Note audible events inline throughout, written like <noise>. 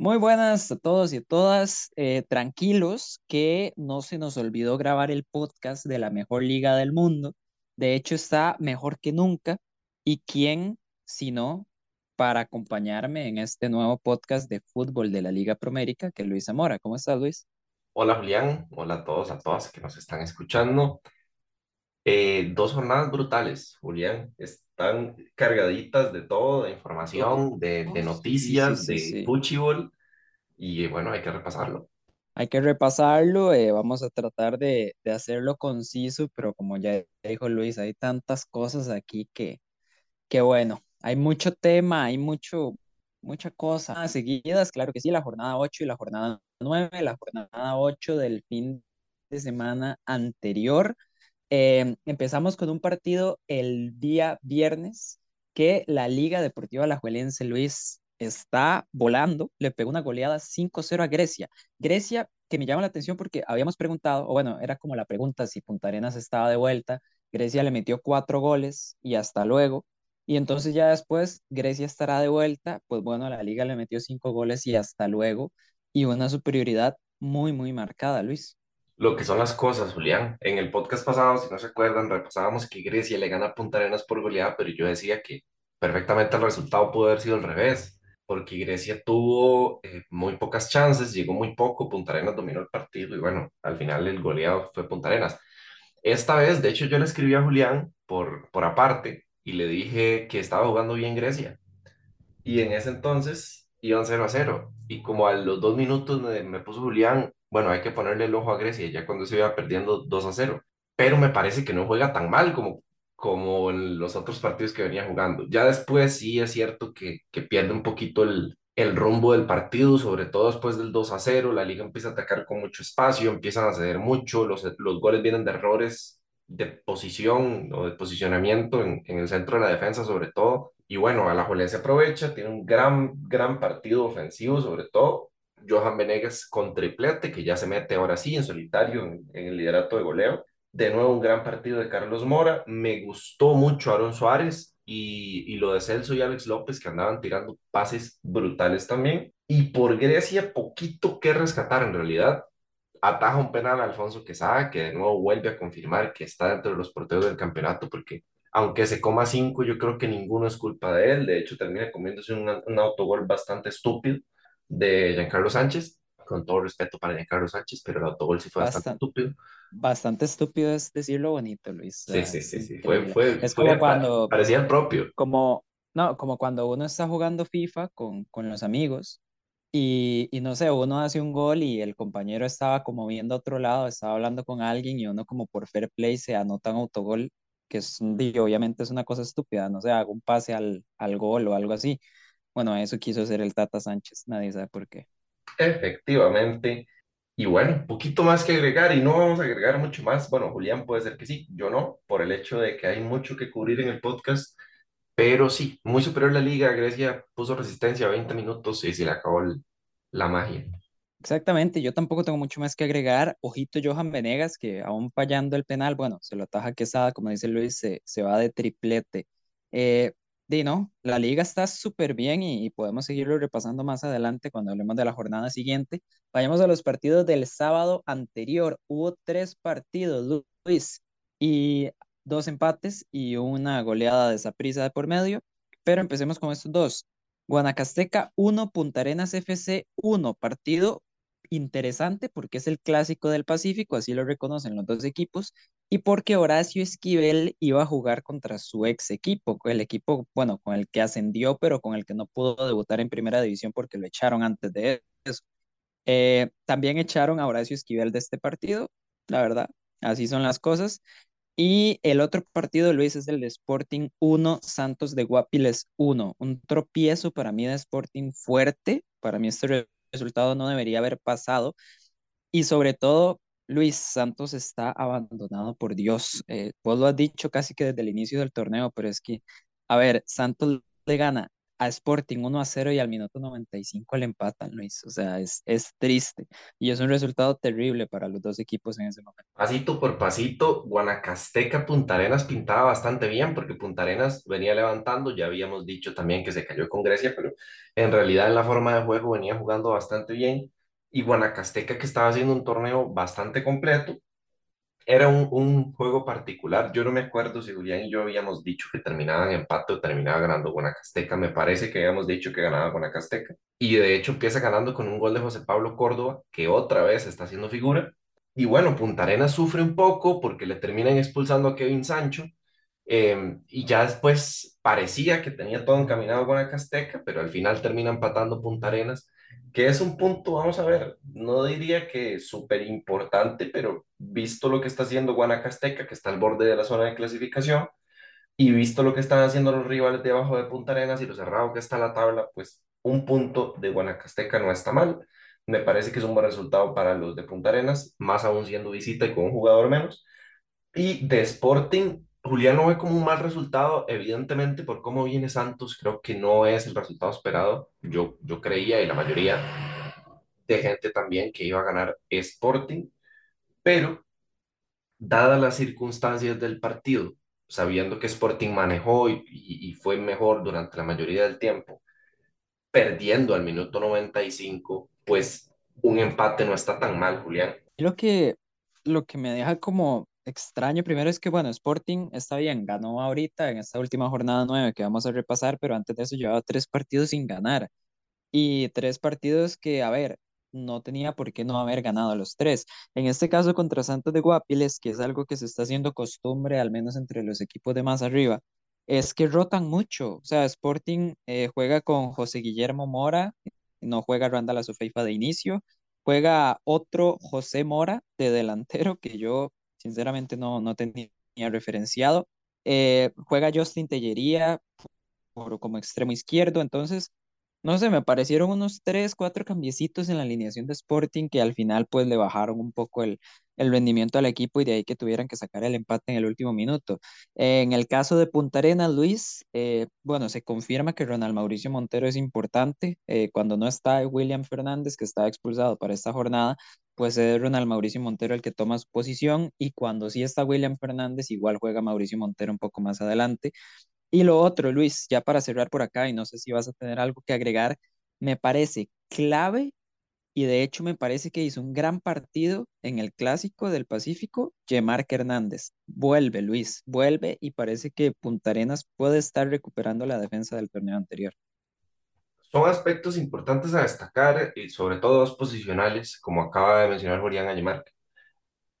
Muy buenas a todos y a todas. Eh, tranquilos que no se nos olvidó grabar el podcast de la mejor liga del mundo. De hecho, está mejor que nunca. ¿Y quién, si no, para acompañarme en este nuevo podcast de fútbol de la Liga Promérica, que es Luis Zamora? ¿Cómo estás, Luis? Hola Julián, hola a todos, a todas que nos están escuchando. Eh, dos jornadas brutales, Julián, están cargaditas de todo, de información, de, de sí, sí, noticias, sí, de sí. fútbol y bueno, hay que repasarlo. Hay que repasarlo. eh, vamos a tratar de, de hacerlo conciso, pero como ya dijo Luis, hay tantas cosas aquí que Qué bueno, hay mucho tema, hay mucho, mucha cosa seguidas, claro que sí, la jornada 8 y la jornada 9, la jornada 8 del fin de semana anterior. Eh, empezamos con un partido el día viernes que la Liga Deportiva Alajuelense Luis está volando, le pegó una goleada 5-0 a Grecia. Grecia, que me llama la atención porque habíamos preguntado, o bueno, era como la pregunta si Punta Arenas estaba de vuelta. Grecia le metió cuatro goles y hasta luego. Y entonces ya después Grecia estará de vuelta, pues bueno, la liga le metió cinco goles y hasta luego, y una superioridad muy, muy marcada, Luis. Lo que son las cosas, Julián. En el podcast pasado, si no se acuerdan, repasábamos que Grecia le gana a Punta Arenas por goleada, pero yo decía que perfectamente el resultado pudo haber sido al revés, porque Grecia tuvo eh, muy pocas chances, llegó muy poco, Punta Arenas dominó el partido y bueno, al final el goleado fue Punta Arenas. Esta vez, de hecho, yo le escribí a Julián por, por aparte y le dije que estaba jugando bien Grecia. Y en ese entonces iban cero a cero Y como a los dos minutos me, me puso Julián, bueno, hay que ponerle el ojo a Grecia, ya cuando se iba perdiendo 2 a cero Pero me parece que no juega tan mal como, como en los otros partidos que venía jugando. Ya después sí es cierto que, que pierde un poquito el, el rumbo del partido, sobre todo después del 2 a cero La liga empieza a atacar con mucho espacio, empiezan a ceder mucho, los, los goles vienen de errores de posición o de posicionamiento en, en el centro de la defensa, sobre todo y bueno, Alajuelense aprovecha, tiene un gran, gran partido ofensivo, sobre todo Johan Venegas con triplete, que ya se mete ahora sí en solitario en el liderato de goleo. De nuevo, un gran partido de Carlos Mora. Me gustó mucho Aaron Suárez y, y lo de Celso y Alex López, que andaban tirando pases brutales también. Y por Grecia, poquito que rescatar en realidad. Ataja un penal a Alfonso Quesada, que de nuevo vuelve a confirmar que está dentro de los porteros del campeonato, porque aunque se coma cinco, yo creo que ninguno es culpa de él. De hecho, termina comiéndose un, un autogol bastante estúpido de Giancarlo Sánchez. Con todo respeto para Giancarlo Sánchez, pero el autogol sí fue bastante Bastante, estúpido. bastante estúpido es decirlo bonito, Luis. Sí, sí, sí, sí. Fue, fue, Es como fue, pa- cuando, parecía propio. como, no, como cuando uno está jugando FIFA con, con los amigos y, y no sé, uno hace un gol y el compañero estaba como viendo a otro lado, estaba hablando con alguien y uno como por fair play se anota un autogol, que es, obviamente es una cosa estúpida, no sé, hago un pase al, al gol o algo así. Bueno, eso quiso hacer el Tata Sánchez, nadie sabe por qué. Efectivamente. Y bueno, poquito más que agregar y no vamos a agregar mucho más. Bueno, Julián puede ser que sí, yo no, por el hecho de que hay mucho que cubrir en el podcast. Pero sí, muy superior la liga. Grecia puso resistencia a 20 minutos y se le acabó el- la magia. Exactamente, yo tampoco tengo mucho más que agregar. Ojito Johan Venegas, que aún fallando el penal, bueno, se lo ataja Quesada, como dice Luis, se, se va de triplete. Eh, di no, la liga está súper bien y, podemos seguirlo repasando más adelante cuando hablemos de la jornada siguiente. Vayamos a los partidos del sábado anterior. Hubo tres partidos, Lu- Luis, y dos empates y una goleada de de por medio, pero empecemos con estos dos. Guanacasteca uno Punta Arenas FC uno partido interesante porque es el clásico del Pacífico, así lo reconocen los dos equipos, y porque Horacio Esquivel iba a jugar contra su ex equipo, el equipo, bueno, con el que ascendió, pero con el que no pudo debutar en primera división porque lo echaron antes de eso. Eh, también echaron a Horacio Esquivel de este partido, la verdad, así son las cosas. Y el otro partido, Luis, es el de Sporting uno Santos de Guapiles uno Un tropiezo para mí de Sporting fuerte. Para mí este resultado no debería haber pasado. Y sobre todo, Luis Santos está abandonado por Dios. Eh, vos lo has dicho casi que desde el inicio del torneo, pero es que, a ver, Santos le gana a Sporting 1 a 0 y al minuto 95 le empatan, Luis. O sea, es, es triste y es un resultado terrible para los dos equipos en ese momento. Pasito por pasito, Guanacasteca Punta Arenas pintaba bastante bien porque Punta Arenas venía levantando, ya habíamos dicho también que se cayó con Grecia, pero en realidad en la forma de juego venía jugando bastante bien y Guanacasteca que estaba haciendo un torneo bastante completo era un, juego particular. Yo no me acuerdo si Julián y yo habíamos dicho que terminaban empate o terminaba ganando Guanacasteca. Me parece que habíamos dicho que ganaba Guanacasteca. Y de hecho empieza ganando con un gol de José Pablo Córdoba, que otra vez está haciendo figura. Y bueno, Punta Arenas sufre un poco porque le terminan expulsando a Kevin Sancho. eh, y ya después parecía que tenía todo encaminado Guanacasteca, pero al final termina empatando Punta Arenas que es un punto, vamos a ver, no diría que súper importante, pero visto lo que está haciendo Guanacasteca, que está al borde de la zona de clasificación, y visto lo que están haciendo los rivales de abajo de Punta Arenas y lo cerrado que está la tabla, pues un punto de Guanacasteca no está mal. Me parece que es un buen resultado para los de Punta Arenas, más aún siendo visita y con un jugador menos. Y de Sporting, Julián lo ve como un mal resultado, evidentemente por cómo viene Santos, creo que no es el resultado esperado. Yo, yo creía y la mayoría de gente también que iba a ganar Sporting, pero dadas las circunstancias del partido, sabiendo que Sporting manejó y, y- fue mejor durante la mayoría del tiempo, perdiendo al minuto 95, pues un empate no está tan mal, Julián. Lo que, lo que me deja como extraño primero es que, bueno, Sporting está bien, ganó ahorita en esta última jornada nueve que vamos a repasar, pero antes de eso llevaba tres partidos sin ganar. Y tres partidos que, a ver, no tenía por qué no haber ganado los tres. En este caso contra Santos de Guapiles, que es algo que se está haciendo costumbre, al menos entre los equipos de más arriba, es que rotan mucho. O sea, Sporting eh, juega con José Guillermo Mora, no juega Randall Azufeifa de inicio, juega otro José Mora de delantero, que yo sinceramente no, no tenía referenciado. Eh, juega Justin Tellería como extremo izquierdo, entonces no sé, me parecieron unos tres, cuatro cambiecitos en la alineación de Sporting que al final pues le bajaron un poco el, el rendimiento al equipo y de ahí que tuvieran que sacar el empate en el último minuto. Eh, en el caso de Punta Arenas, Luis, eh, bueno, se confirma que Ronald Mauricio Montero es importante. Cuando no está William Fernández, que está expulsado para esta jornada, pues es Ronald Mauricio Montero el que toma su posición y cuando sí está William Fernández, igual juega Mauricio Montero un poco más adelante. Y lo otro, Luis, ya para cerrar por acá, y no sé si vas a tener algo que agregar, me parece clave y de hecho me parece que hizo un gran partido en el Clásico del Pacífico, Yemark Hernández. Vuelve, Luis, vuelve y parece que Punta Arenas puede estar recuperando la defensa del torneo anterior. Son aspectos importantes a destacar y sobre todo dos posicionales, como acaba de mencionar Julián Ayemar.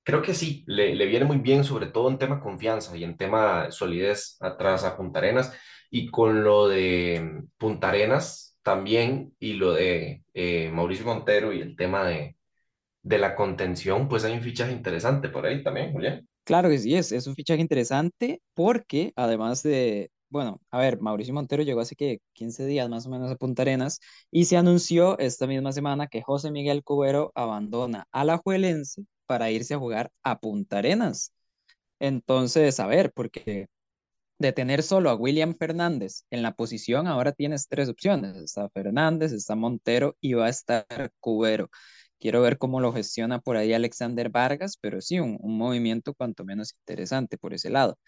Creo que sí, le, le viene muy bien, sobre todo en tema confianza y en tema solidez atrás a Punta Arenas. Y con lo de Punta Arenas también y lo de eh, Mauricio Montero y el tema de, de la contención, pues hay un fichaje interesante por ahí también, Julián. Claro que sí, es, es un fichaje interesante porque además de, bueno, a ver, Mauricio Montero llegó hace que 15 días más o menos a Punta Arenas y se anunció esta misma semana que José Miguel Cubero abandona a la Alajuelense para irse a jugar a Punta Arenas. Entonces, a ver, porque de tener solo a William Fernández en la posición, ahora tienes tres opciones. Está Fernández, está Montero y va a estar Cubero. Quiero ver cómo lo gestiona por ahí Alexander Vargas, pero sí, un, un movimiento cuanto menos interesante por ese lado.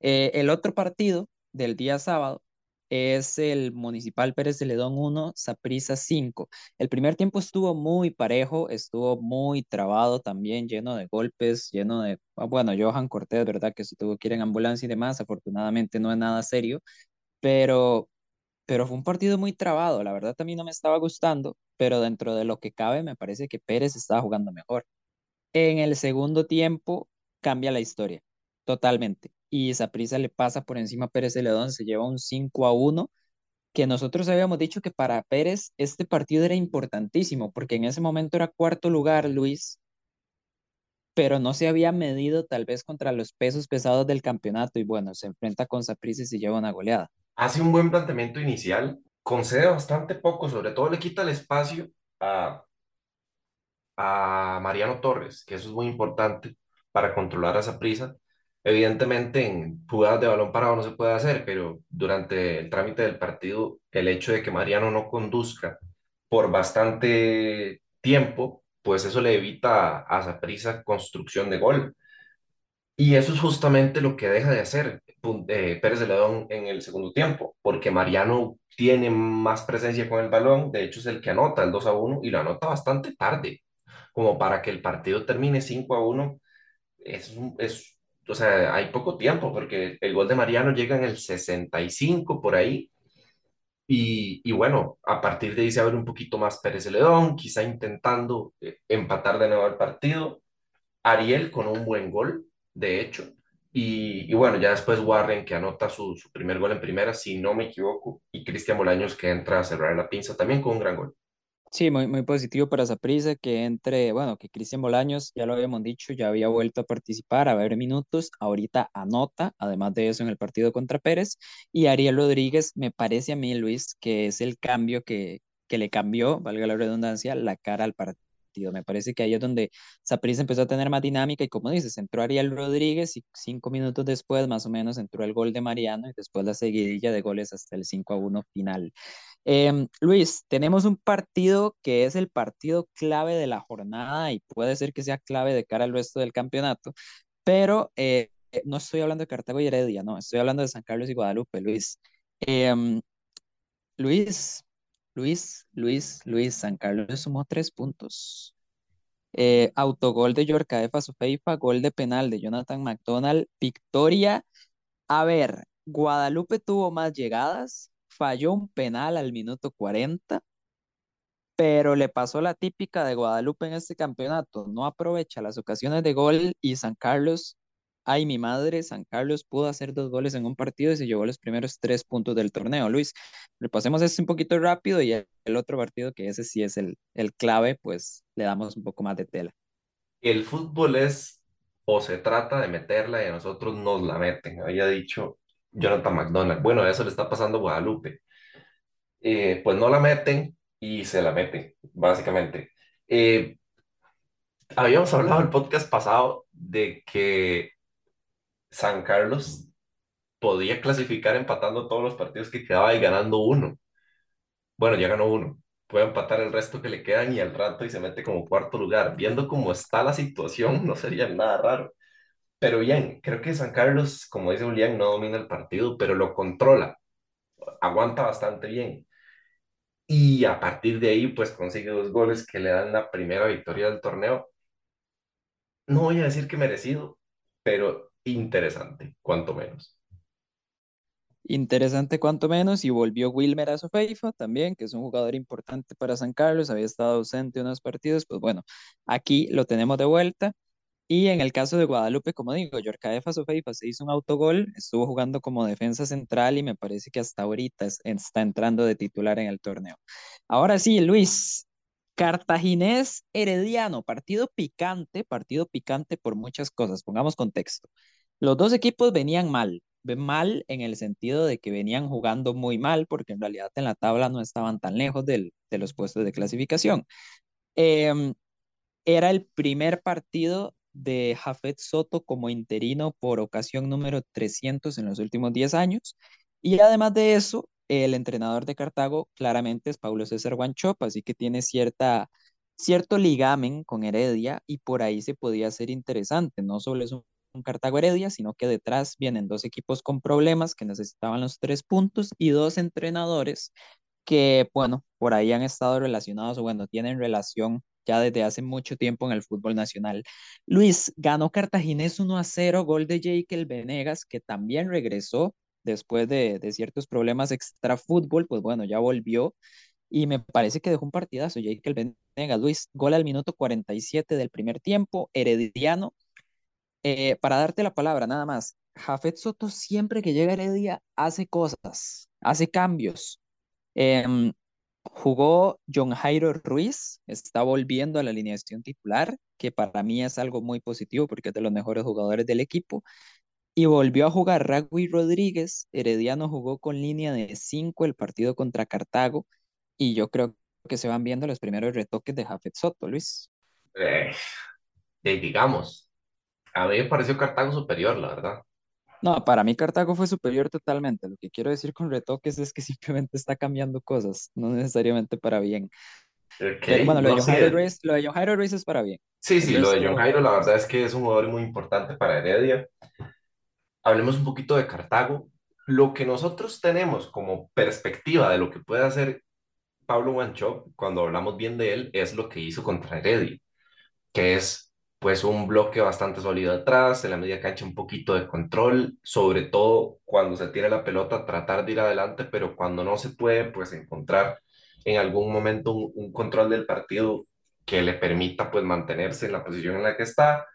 Eh, el otro partido del día sábado es el Municipal Pérez de Ledón 1, Saprissa 5. El primer tiempo estuvo muy parejo, estuvo muy trabado también, lleno de golpes, lleno de, ah, bueno, Johan Cortés, ¿verdad? Que se tuvo que ir en ambulancia y demás, afortunadamente no es nada serio, pero, pero fue un partido muy trabado, la verdad también no me estaba gustando, pero dentro de lo que cabe me parece que Pérez estaba jugando mejor. En el segundo tiempo cambia la historia, totalmente. Y Saprissa le pasa por encima a Pérez Celedón, se lleva un 5 a uno que nosotros habíamos dicho que para Pérez este partido era importantísimo, porque en ese momento era cuarto lugar, Luis, pero no se había medido tal vez contra los pesos pesados del campeonato y bueno, se enfrenta con Saprissa y se lleva una goleada. Hace un buen planteamiento inicial, concede bastante poco, sobre todo le quita el espacio a, a Mariano Torres, que eso es muy importante para controlar a esa prisa Evidentemente, en jugadas de balón parado no se puede hacer, pero durante el trámite del partido, el hecho de que Mariano no conduzca por bastante tiempo, pues eso le evita a Saprissa construcción de gol. Y eso es justamente lo que deja de hacer eh, Pérez de León en el segundo tiempo, porque Mariano tiene más presencia con el balón, de hecho es el que anota el 2 a uno y lo anota bastante tarde, como para que el partido termine 5 a uno es, un- es, o sea, hay poco tiempo, porque el gol de Mariano llega en el 65 por ahí, y, y bueno, a partir de ahí se abre un poquito más Pérez de León, quizá intentando eh, empatar de nuevo el partido Ariel con un buen gol, de hecho. Y, y bueno, ya después Warren que anota su, su primer gol en primera, si no me equivoco, y Cristian Bolaños que entra a cerrar la pinza también con un gran gol. Sí, muy, muy positivo para Saprissa que entre, bueno, que Cristian Bolaños, ya lo habíamos dicho, ya había vuelto a participar, a ver minutos, ahorita anota, además de eso en el partido contra Pérez, y Ariel Rodríguez, me parece a mí, Luis, que es el cambio que, que le cambió, valga la redundancia, la cara al partido. Me parece que ahí es donde Saprissa empezó a tener más dinámica y como dices, entró Ariel Rodríguez y cinco minutos después, más o menos, entró el gol de Mariano y después la seguidilla de goles hasta el 5 a 1 final. Em, Luis, tenemos un partido que es el partido clave de la jornada y puede ser que sea clave de cara al resto del campeonato, pero eh, eh, no estoy hablando de Cartago y Heredia, no, estoy hablando de San Carlos y Guadalupe, Luis. Em, Luis, Luis, Luis, Luis, San Carlos sumó tres puntos. Eh, autogol de Yorcaefa Sofeifa, gol de penal de Jonathan McDonald, victoria a ver, Guadalupe tuvo más llegadas, falló un penal al minuto 40, pero le pasó la típica de Guadalupe en este campeonato. No aprovecha las ocasiones de gol y San Carlos, ay mi madre, San Carlos pudo hacer dos goles en un partido y se llevó los primeros tres puntos del torneo. Luis, repasemos esto un poquito rápido y el otro partido, que ese sí es el, el clave, pues le damos un poco más de tela. El fútbol es o se trata de meterla y a nosotros nos la meten, había dicho Jonathan McDonald. Bueno, eso le está pasando a Guadalupe. Eh, pues no la meten y se la meten, básicamente. Eh, habíamos hablado el podcast pasado de que San Carlos podía clasificar empatando todos los partidos que quedaba y ganando uno. Bueno, ya ganó uno. Puede empatar el resto que le quedan y al rato y se mete como cuarto lugar. Viendo cómo está la situación, <laughs> no sería nada raro. Pero bien, creo que San Carlos, como dice Julián, no domina el partido, pero lo controla. Aguanta bastante bien. Y a partir de ahí, pues consigue dos goles que le dan la primera victoria del torneo. No voy a decir que merecido, pero interesante, cuanto menos. Interesante cuanto menos, y volvió Wilmer a Sofeifa también, que es un jugador importante para San Carlos, había estado ausente unos partidos, pues bueno, aquí lo tenemos de vuelta. Y en el caso de Guadalupe, como digo, Yorcaefa Sofeifa se hizo un autogol, estuvo jugando como defensa central y me parece que hasta ahorita es- está entrando de titular en el torneo. Ahora sí, Luis, Cartaginés Herediano, partido picante, partido picante por muchas cosas, pongamos contexto. Los dos equipos venían mal, mal en el sentido de que venían jugando muy mal, porque en realidad en la tabla no estaban tan lejos del- de los puestos de clasificación. Em, era el primer partido de Jafet Soto como interino por ocasión número 300 en los últimos 10 años. Y además de eso, el entrenador de Cartago claramente es Paulo César Guanchopa, así que tiene cierta, cierto ligamen con Heredia y por ahí se podía hacer interesante. No solo es un, un Cartago Heredia, sino que detrás vienen dos equipos con problemas que necesitaban los tres puntos y dos entrenadores que, bueno, por ahí han estado relacionados o bueno, tienen relación ya desde hace mucho tiempo en el fútbol nacional. Luis, ganó Cartaginés 1 a 0, gol de Jekyll Venegas, que también regresó después de, de ciertos problemas extra fútbol, pues bueno, ya volvió y me parece que dejó un partidazo Jekyll Venegas. Luis, gol al minuto 47 del primer tiempo, Herediano. Eh, para darte la palabra, nada más, Jafet Soto siempre que llega a Heredia hace cosas, hace cambios. Em, jugó John Jairo Ruiz, está volviendo a la alineación titular, que para mí es algo muy positivo porque es de los mejores jugadores del equipo. Y volvió a jugar Ragui Rodríguez. Herediano jugó con línea de 5 el partido contra Cartago. Y yo creo que se van viendo los primeros retoques de Jafet Soto, Luis. Eh, eh, digamos. A mí me pareció Cartago superior, la verdad. No, para mí Cartago fue superior totalmente. Lo que quiero decir con retoques es que <laughs> simplemente está cambiando cosas, no necesariamente para bien. Ok, Pero bueno, lo de no Jairo sé. Race, lo de John Jairo Race es para bien. Sí, sí, lo de John Jairo, la verdad es que es un jugador muy importante para Heredia. Hablemos un poquito de Cartago. Lo que nosotros tenemos como perspectiva de lo que puede hacer Pablo Wanchope, cuando hablamos bien de él, es lo que hizo contra Heredia, que es pues un bloque bastante sólido atrás, en la media cancha un poquito de control, sobre todo cuando se tiene la pelota, tratar de ir adelante, pero cuando no se puede, pues encontrar en algún momento un, control del partido que le permita pues mantenerse en la posición en la que está,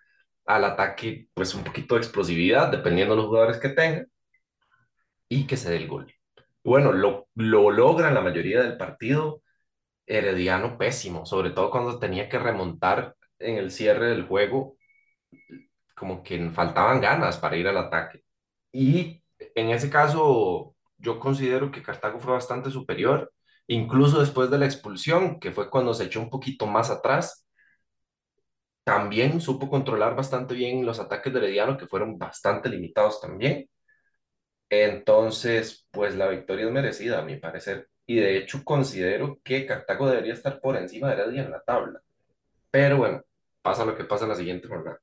al ataque pues un poquito de explosividad, dependiendo de los jugadores que tenga, y que se dé el gol. Bueno, lo, lo logra en la mayoría del partido, Herediano pésimo, sobre todo cuando tenía que remontar en el cierre del juego, como que faltaban ganas para ir al ataque. Y en ese caso, yo considero que Cartago fue bastante superior, incluso después de la expulsión, que fue cuando se echó un poquito más atrás, también supo controlar bastante bien los ataques de Herediano, que fueron bastante limitados también. Entonces, pues la victoria es merecida, a mi parecer. Y de hecho considero que Cartago debería estar por encima de Heredia en la tabla. Pero bueno, pasa lo que pasa en la siguiente jornada.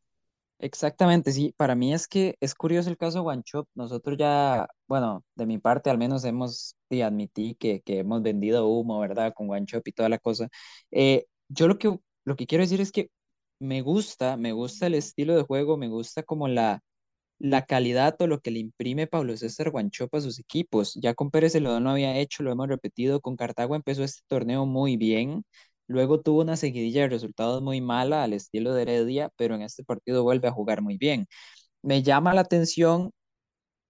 exactamente, sí. Para mí es que es curioso el caso de. Nosotros ya, bueno, de mi parte al menos hemos, y admití que, que hemos vendido humo, ¿verdad? Con Wanchop y toda la cosa. Eh, yo lo que, lo que quiero decir es que me gusta, me gusta el estilo de juego, me gusta como la la calidad o lo que le imprime Pablo César Guanchope a sus equipos. Ya con Pérez Celedón lo había hecho, lo hemos repetido, con Cartago empezó este torneo muy bien, luego tuvo una seguidilla de resultados muy mala al estilo de Heredia, pero en este partido vuelve a jugar muy bien. Me llama la atención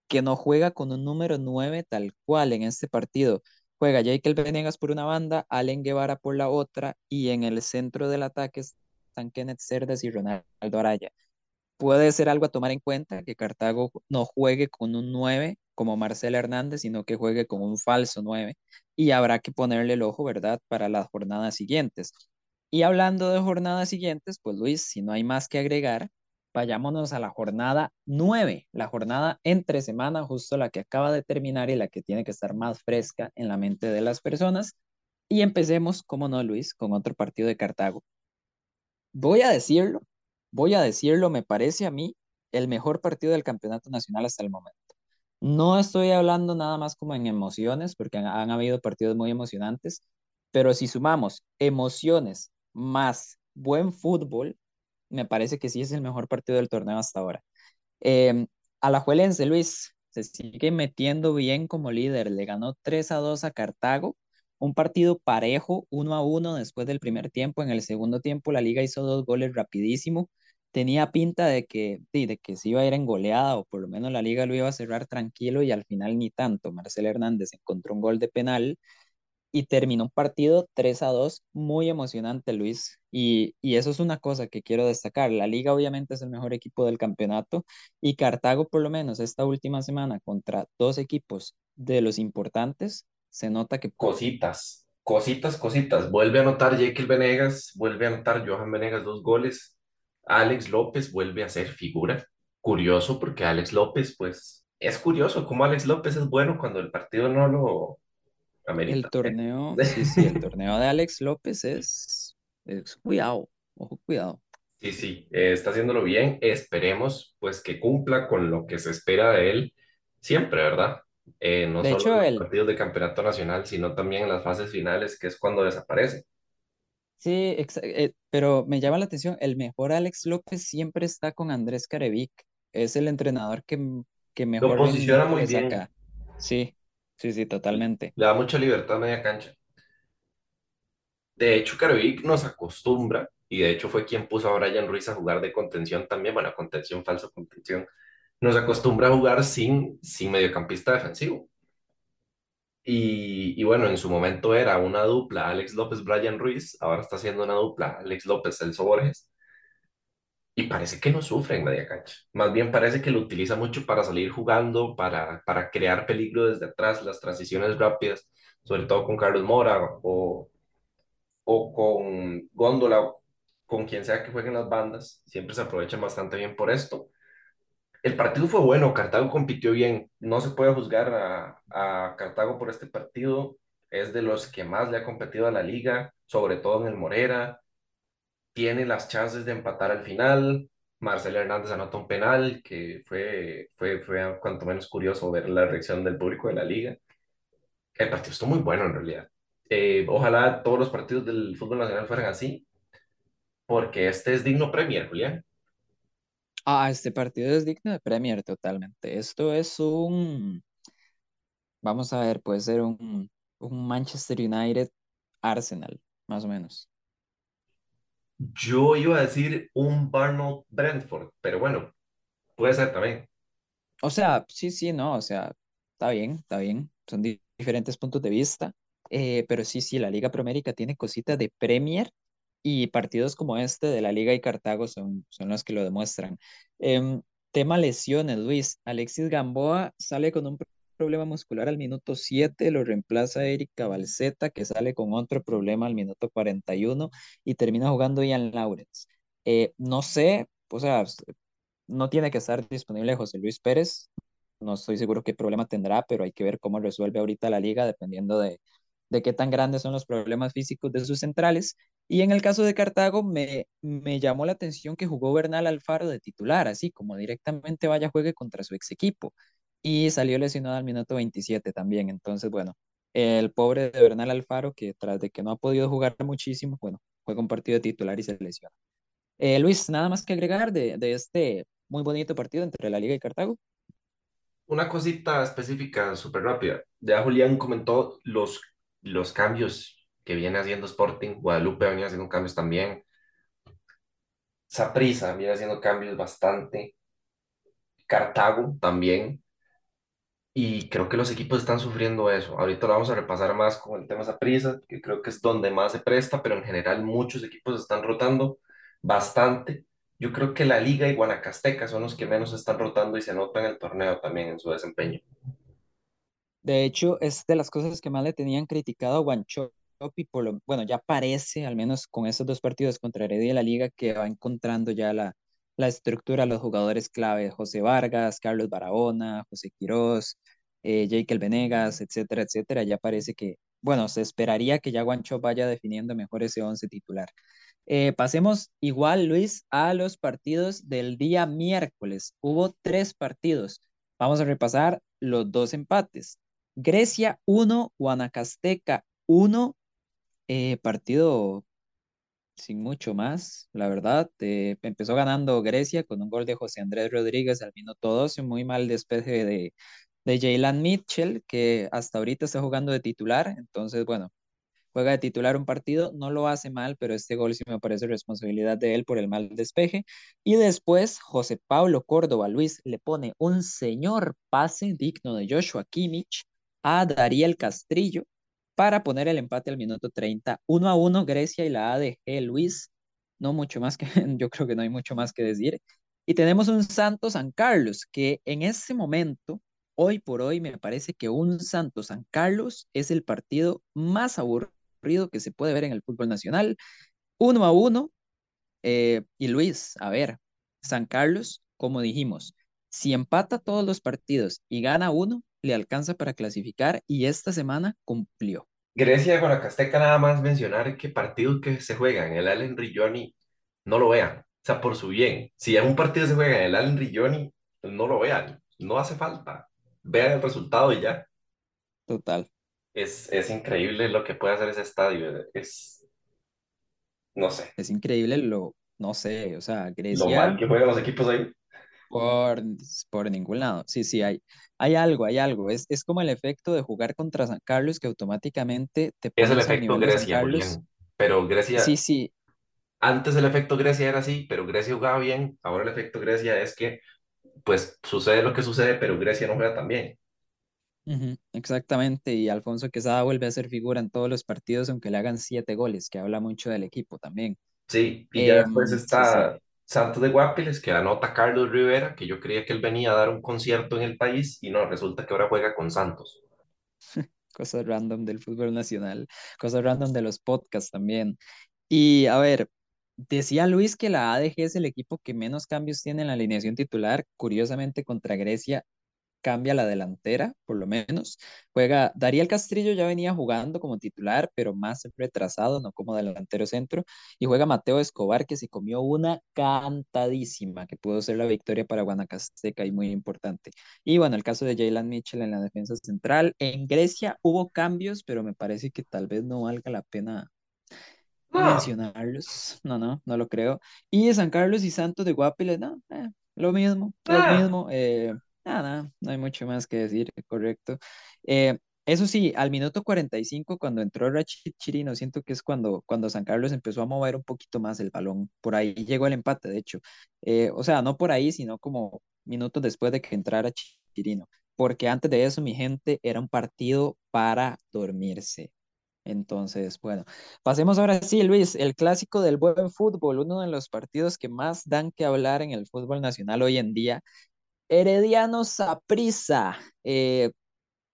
que no juega con un número 9 tal cual en este partido. Juega Jaikel Venegas por una banda, Allen Guevara por la otra, y en el centro del ataque están Kenneth Cerdas y Ronaldo Araya puede ser algo a tomar en cuenta que Cartago no juegue con un 9 como Marcelo Hernández, sino que juegue con un falso 9 y habrá que ponerle el ojo, ¿verdad?, para las jornadas siguientes. Y hablando de jornadas siguientes, pues Luis, si no hay más que agregar, vayámonos a la jornada 9, la jornada entre semana, justo la que acaba de terminar y la que tiene que estar más fresca en la mente de las personas. Y empecemos, como no, Luis, con otro partido de Cartago. Voy a decirlo, voy a decirlo, me parece a mí el mejor partido del campeonato nacional hasta el momento. No estoy hablando nada más como en emociones, porque han, habido partidos muy emocionantes, pero si sumamos emociones más buen fútbol, me parece que sí es el mejor partido del torneo hasta ahora. Eh, Alajuelense, Luis, se sigue metiendo bien como líder. Le ganó 3 a 2 a Cartago. Un partido parejo, 1 a 1 después del primer tiempo. En el segundo tiempo, la liga hizo dos goles rapidísimo. Tenía pinta de que, de, que se iba a ir en goleada, o por lo menos la liga lo iba a cerrar tranquilo, y al final ni tanto. Marcel Hernández encontró un gol de penal y terminó un partido 3 a 2, muy emocionante, Luis. Y, y eso es una cosa que quiero destacar. La liga obviamente es el mejor equipo del campeonato y Cartago, por lo menos esta última semana, contra dos equipos de los importantes, se nota que. Cositas, cositas, cositas. Vuelve a anotar Jekyll Venegas, vuelve a anotar Johan Venegas dos goles. Alex López vuelve a ser figura. Curioso porque Alex López, pues, es curioso cómo Alex López es bueno cuando el partido no lo El amerita. ¿eh? torneo, <laughs> sí, sí, el torneo de Alex López es, es cuidado, ojo, cuidado. Sí, sí, eh, está haciéndolo bien. Esperemos pues que cumpla con lo que se espera de él siempre, ¿verdad? Eh, no De solo en hecho, los el, partidos de campeonato nacional, sino también en las fases finales, que es cuando desaparece. Sí, eh, pero me llama la atención, el mejor Alex López siempre está con Andrés Carevic, es el entrenador que, que Lo mejor posiciona rendimiento muy bien, saca. Sí, sí, sí, totalmente. le da mucha libertad a media cancha. De hecho, Carovic nos acostumbra, y de hecho fue quien puso a Brian Ruiz a jugar de contención también, bueno, contención, falsa contención, nos acostumbra a jugar sin, sin mediocampista defensivo. Y, bueno, en su momento era una dupla Alex López-Brian Ruiz, ahora está haciendo una dupla Alex López-Celso Borges, y parece que no sufre en media cancha. Más bien parece que lo utiliza mucho para salir jugando, para, para crear peligro desde atrás, las transiciones rápidas, sobre todo con Carlos Mora o, o con Góndola con quien sea que jueguen las bandas, siempre se aprovechan bastante bien por esto. El partido fue bueno, Cartago compitió bien, no se puede juzgar a, a Cartago por este partido, es de los que más le ha competido a la liga, sobre todo en el Morera, tiene las chances de empatar al final, Marcelo Hernández anota un penal que fue, fue, fue cuanto menos curioso ver la reacción del público de la liga. El partido estuvo muy bueno en realidad. Eh, ojalá todos los partidos del fútbol nacional fueran así, porque este es digno Premier, Julián. Ah, este partido es digno de Premier totalmente. Esto es un, vamos a ver, puede ser un, un Manchester United Arsenal, más o menos. Yo iba a decir un Barnold Brentford, pero bueno, puede ser también. O sea, sí, sí, no, o sea, está bien, está bien. Son di- diferentes puntos de vista. eh, pero sí, sí, la Liga Promérica tiene cositas de Premier y partidos como este de la Liga y Cartago son, son los que lo demuestran. Em, tema lesiones, Luis. Alexis Gamboa sale con un pro- problema muscular al minuto 7, lo reemplaza Eric Cabalceta, que sale con otro problema al minuto 41 y termina jugando Ian Lawrence. Eh, no sé, o sea, no tiene que estar disponible José Luis Pérez. No estoy seguro qué problema tendrá, pero hay que ver cómo resuelve ahorita la liga dependiendo de, de qué tan grandes son los problemas físicos de sus centrales. Y en el caso de Cartago, me, me llamó la atención que jugó Bernal Alfaro de titular, así como directamente vaya juegue contra su ex equipo. Y salió lesionado al minuto 27 también. Entonces, bueno, el pobre de Bernal Alfaro, que tras de que no ha podido jugar muchísimo, bueno, juega un partido de titular y se lesiona. Eh, Luis, nada más que agregar de, de este muy bonito partido entre la Liga y Cartago. Una cosita específica, súper rápida. Ya Julián comentó los, los cambios que viene haciendo Sporting. Guadalupe venía haciendo cambios también. Saprissa viene haciendo cambios bastante. Cartago también. Y creo que los equipos están sufriendo eso. Ahorita lo vamos a repasar más con el tema Saprissa, que creo que es donde más se presta, pero en general muchos equipos están rotando bastante. Yo creo que la Liga y Guanacasteca son los que menos están rotando y se nota en el torneo también en su desempeño. De hecho, es de las cosas que más le tenían criticado a Wanchope, por lo, bueno, ya parece, al menos con esos dos partidos contra Heredia y la Liga, que va encontrando ya la, la estructura, los jugadores clave, José Vargas, Carlos Barahona, José Quirós, eh, Jekyll Venegas, etcétera, etcétera. Ya parece que, bueno, se esperaría que ya Wanchope vaya definiendo mejor ese once titular. Eh, pasemos igual, Luis, a los partidos del día miércoles. Hubo tres partidos. Vamos a repasar los dos empates. Grecia 1, Guanacasteca 1, eh, partido sin mucho más, la verdad. Eh, empezó ganando Grecia con un gol de José Andrés Rodríguez al minuto 12, muy mal despeje de, de Jaylan Mitchell, que hasta ahorita está jugando de titular. Entonces, bueno, juega de titular un partido, no lo hace mal, pero este gol sí me parece responsabilidad de él por el mal despeje. Y después José Pablo Córdoba Luis le pone un señor pase digno de Joshua Kimmich a Dariel Castrillo para poner el empate al minuto 30, 1 a 1 Grecia y la ADG Luis. No mucho más que, <laughs> yo creo que no hay mucho más que decir. Y tenemos un Santos San Carlos que en ese momento hoy por hoy me parece que un Santos San Carlos es el partido más aburrido que se puede ver en el fútbol nacional. Uno a uno. Eh, y Luis, a ver, San Carlos, como dijimos, si empata todos los partidos y gana uno, le alcanza para clasificar y esta semana cumplió. Grecia Guanacasteca, nada más mencionar que partido que se juega en el Allen Rigioni, no lo vean. O sea, por su bien. Si un partido se juega en el Allen Rigioni, no lo vean. No hace falta. Vean el resultado y ya. Total. Es, es increíble lo que puede hacer ese estadio. Es, no sé, Es increíble lo, no sé, o sea, lo mal Grecia que juegan los equipos ahí. Por, por ningún lado. Sí, sí, hay, hay algo, hay algo. Es, es como el efecto de jugar contra San Carlos que automáticamente te Es el efecto Grecia, Carlos. Julián. Pero Sí, Grecia, sí, antes el efecto Grecia era así, pero Grecia jugaba bien. Ahora el efecto Grecia es que, pues, sucede lo que sucede, pero Grecia no juega tan bien. Exactamente, y Alfonso Quesada vuelve a ser figura en todos los partidos, aunque le hagan siete goles, que habla mucho del equipo también. Sí, y ya después Em, sí, sí, está Santos de Guapiles, que anota Carlos Rivera, que yo creía que él venía a dar un concierto en el país, y no, resulta que ahora juega con Santos. <laughs> cosas random del fútbol nacional, cosas random de los podcasts también. Y a ver, Decía Luis que la ADG es el equipo que menos cambios tiene en la alineación titular. Curiosamente, contra Grecia cambia la delantera, por lo menos. Juega, Dariel Castrillo ya venía jugando como titular, pero más retrasado, no como delantero centro. Y juega Mateo Escobar, que se comió una cantadísima, que pudo ser la victoria para Guanacasteca y muy importante. Y bueno, el caso de Jaylan Mitchell en la defensa central. En Grecia hubo cambios, pero me parece que tal vez no valga la pena No, mencionarlos. No, no, no lo creo. Y de San Carlos y Santos de Guapiles, no, eh, lo mismo, lo ah, mismo. Eh, nada, no hay mucho más que decir, correcto. Eh, eso sí, al minuto 45, cuando entró Rachid Chirino, siento que es cuando, cuando San Carlos empezó a mover un poquito más el balón. Por ahí llegó el empate, de hecho. Eh, o sea, no por ahí, sino como minutos después de que entrara Chirino. Porque antes de eso, mi gente, era un partido para dormirse. Entonces, bueno, pasemos ahora sí, Luis, el clásico del buen fútbol, uno de los partidos que más dan que hablar en el fútbol nacional hoy en día. Herediano Saprissa. Eh,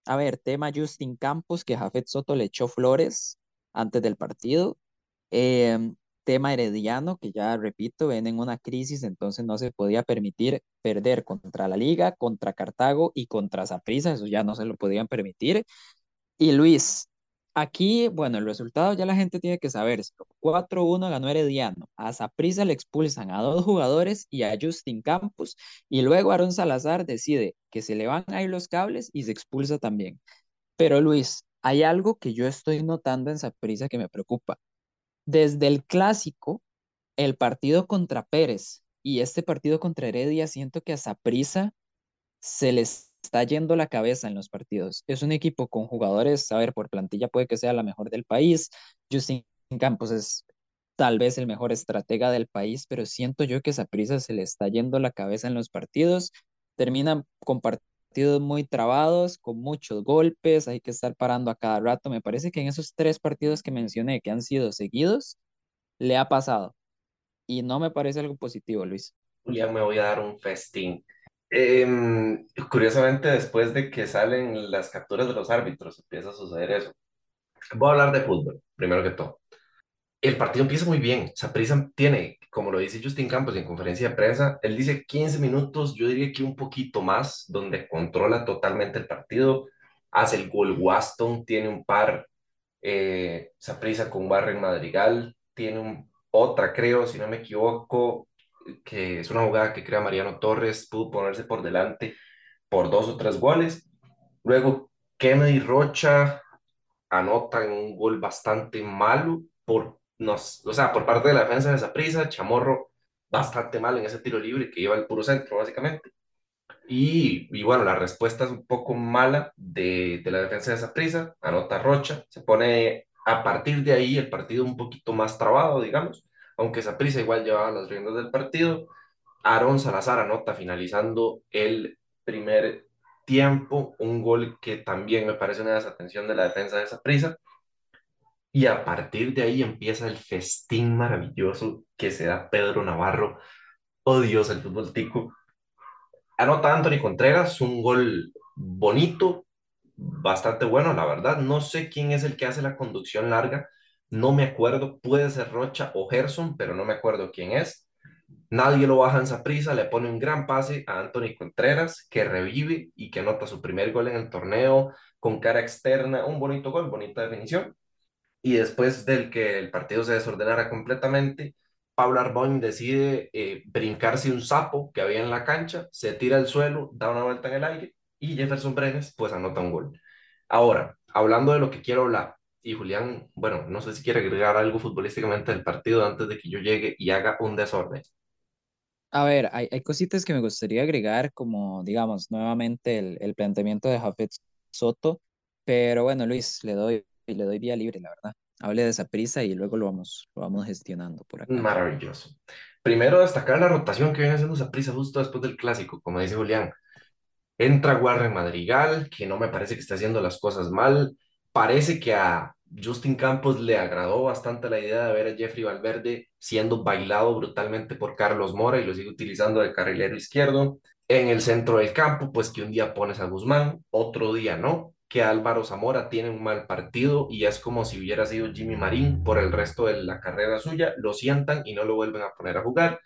a ver, tema Justin Campos, que Jafet Soto le echó flores antes del partido. Em, tema Herediano, que ya repito, ven en una crisis, entonces no se podía permitir perder contra la Liga, contra Cartago y contra Saprissa, eso ya no se lo podían permitir. Y Luis, aquí, bueno, el resultado ya la gente tiene que saber. 4-1 ganó Herediano. A Saprissa le expulsan a dos jugadores y a Justin Campos. Y luego Aaron Salazar decide que se le van a ir los cables y se expulsa también. Pero Luis, hay algo que yo estoy notando en Saprissa que me preocupa. Desde el clásico, el partido contra Pérez y este partido contra Heredia, siento que a Saprissa se les está yendo la cabeza en los partidos. Es un equipo con jugadores, a ver, por plantilla puede que sea la mejor del país. Justin Campos es tal vez el mejor estratega del país, pero siento yo que prisa se le está yendo la cabeza en los partidos. Terminan con partidos muy trabados, con muchos golpes, hay que estar parando a cada rato. Me parece que en esos tres partidos que mencioné, que han sido seguidos, le ha pasado. Y no me parece algo positivo, Luis. Julián, me voy a dar un festín. Em, curiosamente, después de que salen las capturas de los árbitros, empieza a suceder eso. Voy a hablar de fútbol, primero que todo. El partido empieza muy bien. Saprissa tiene, como lo dice Justin Campos en conferencia de prensa, él dice 15 minutos, yo diría que un poquito más, donde controla totalmente el partido, hace el gol Waston, tiene un par, eh, Saprissa con Barren Madrigal, tiene un, otra, creo, si no me equivoco, que es una jugada que crea Mariano Torres, pudo ponerse por delante por dos o tres goles. Luego, Kennedy Rocha anotan un gol bastante malo por, nos, o sea, por parte de la defensa de prisa Chamorro bastante mal en ese tiro libre que iba al puro centro, básicamente. Y, y bueno, la respuesta es un poco mala de, de la defensa de prisa anota Rocha, se pone a partir de ahí el partido un poquito más trabado, digamos, aunque prisa igual llevaba las riendas del partido. Aaron Salazar anota finalizando el primer tiempo, un gol que también me parece una desatención de la defensa de esa prisa. Y a partir de ahí empieza el festín maravilloso que se da Pedro Navarro. Oh Dios, el fútbol tico. Anota Anthony Contreras, un gol bonito, bastante bueno, la verdad. No sé quién es el que hace la conducción larga, no me acuerdo, puede ser Rocha o Gerson, pero no me acuerdo quién es. Nadie lo baja en prisa, le pone un gran pase a Anthony Contreras, que revive y que anota su primer gol en el torneo con cara externa, un bonito gol, bonita definición. Y después del que el partido se desordenara completamente, Pablo Arbón decide eh, brincarse un sapo que había en la cancha, se tira al suelo, da una vuelta en el aire y Jefferson Brenes pues anota un gol. Ahora, hablando de lo que quiero hablar, y Julián, bueno, no sé si quiere agregar algo futbolísticamente del partido antes de que yo llegue y haga un desorden. A ver, hay, hay cositas que me gustaría agregar, como digamos, nuevamente el, el planteamiento de Jafet Soto, pero bueno, Luis, le doy, le doy vía libre, la verdad. Hable de esa prisa y luego lo vamos, lo vamos gestionando por acá. Maravilloso. Primero, destacar la rotación que viene haciendo prisa justo después del clásico, como dice Julián. Entra Warren Madrigal, que no me parece que esté haciendo las cosas mal. Parece que a Justin Campos le agradó bastante la idea de ver a Jeffrey Valverde siendo bailado brutalmente por Carlos Mora y lo sigue utilizando de carrilero izquierdo. En el centro del campo, pues que un día pones a Guzmán, otro día no. que Álvaro Zamora tiene un mal partido y es como si hubiera sido Jimmy Marín por el resto de la carrera suya, lo sientan y no lo vuelven a poner a jugar,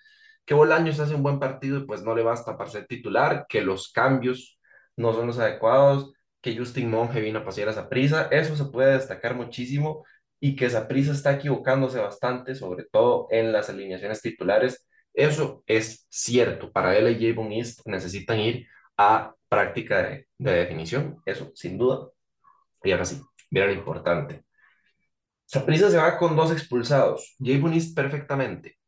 que Bolaños hace un buen partido y pues no le basta para ser titular, que los cambios no son los adecuados, que Justin Monge vino a pasear a esa prisa, eso se puede destacar muchísimo y que esa prisa está equivocándose bastante, sobre todo en las alineaciones titulares. Eso es cierto. Para él y Javon East necesitan ir a práctica de, de definición, eso sin duda. Y ahora sí, mira lo importante. Saprissa se va con dos expulsados. Javon East perfectamente.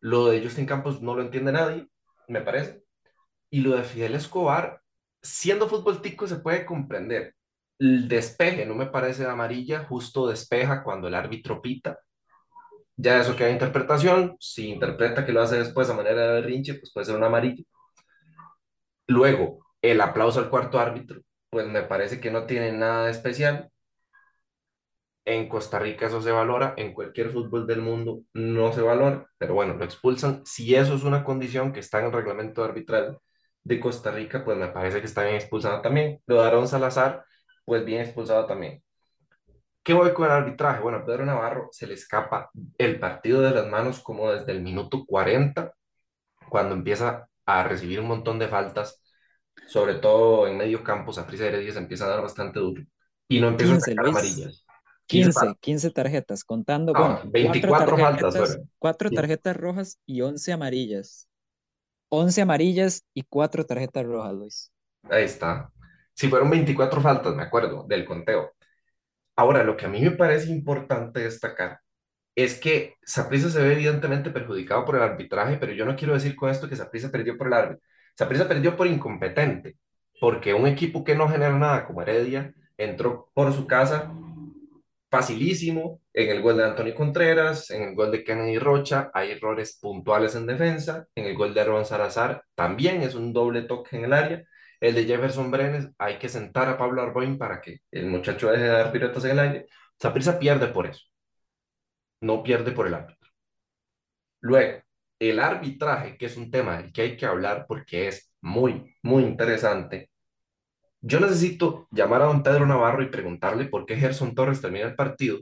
Lo de Justin Campos no lo entiende nadie, me parece. Y lo de Fidel Escobar, siendo fútbol tico, se puede comprender. El despeje no me parece de amarilla, justo despeja cuando el árbitro pita. Ya eso queda interpretación. Si interpreta que lo hace después a manera de rinche, pues puede ser una amarilla. Luego, el aplauso al cuarto árbitro, pues me parece que no tiene nada especial. En Costa Rica eso se valora, en cualquier fútbol del mundo no se valora, pero bueno, lo expulsan. Si eso es una condición que está en el reglamento arbitral de Costa Rica, pues me parece que está bien expulsado también. Lo de Aaron Salazar, pues bien expulsado también. ¿Qué voy con el arbitraje? Bueno, a Pedro Navarro se le escapa el partido de las manos como desde el minuto 40, cuando empieza a recibir un montón de faltas, sobre todo en medio campo, Saprissa Heredia se empieza a dar bastante duro y no empieza a 15, sacar Luis. amarillas. 15, 15 tarjetas, contando, Ah, bueno, cuatro 24 faltas tarjetas, fueron. cuatro Sí. tarjetas rojas y 11 amarillas. 11 amarillas y cuatro tarjetas rojas, Luis. Ahí está. Si fueron 24 faltas, me acuerdo, del conteo. Ahora, lo que a mí me parece importante destacar es que Saprissa se ve evidentemente perjudicado por el arbitraje, pero yo no quiero decir con esto que Saprissa perdió por el árbitro. Saprissa perdió por incompetente, porque un equipo que no genera nada como Heredia entró por su casa facilísimo en el gol de Antonio Contreras, en el gol de Kennedy Rocha, hay errores puntuales en defensa, en el gol de Aaron Salazar también es un doble toque en el área, el de Jefferson Brenes, hay que sentar a Pablo Arboin para que el muchacho deje de dar piruetas en el aire. Saprissa pierde por eso, no pierde por el árbitro. Luego, el arbitraje, que es un tema del que hay que hablar porque es muy, muy interesante. Yo necesito llamar a don Pedro Navarro y preguntarle por qué Gerson Torres termina el partido,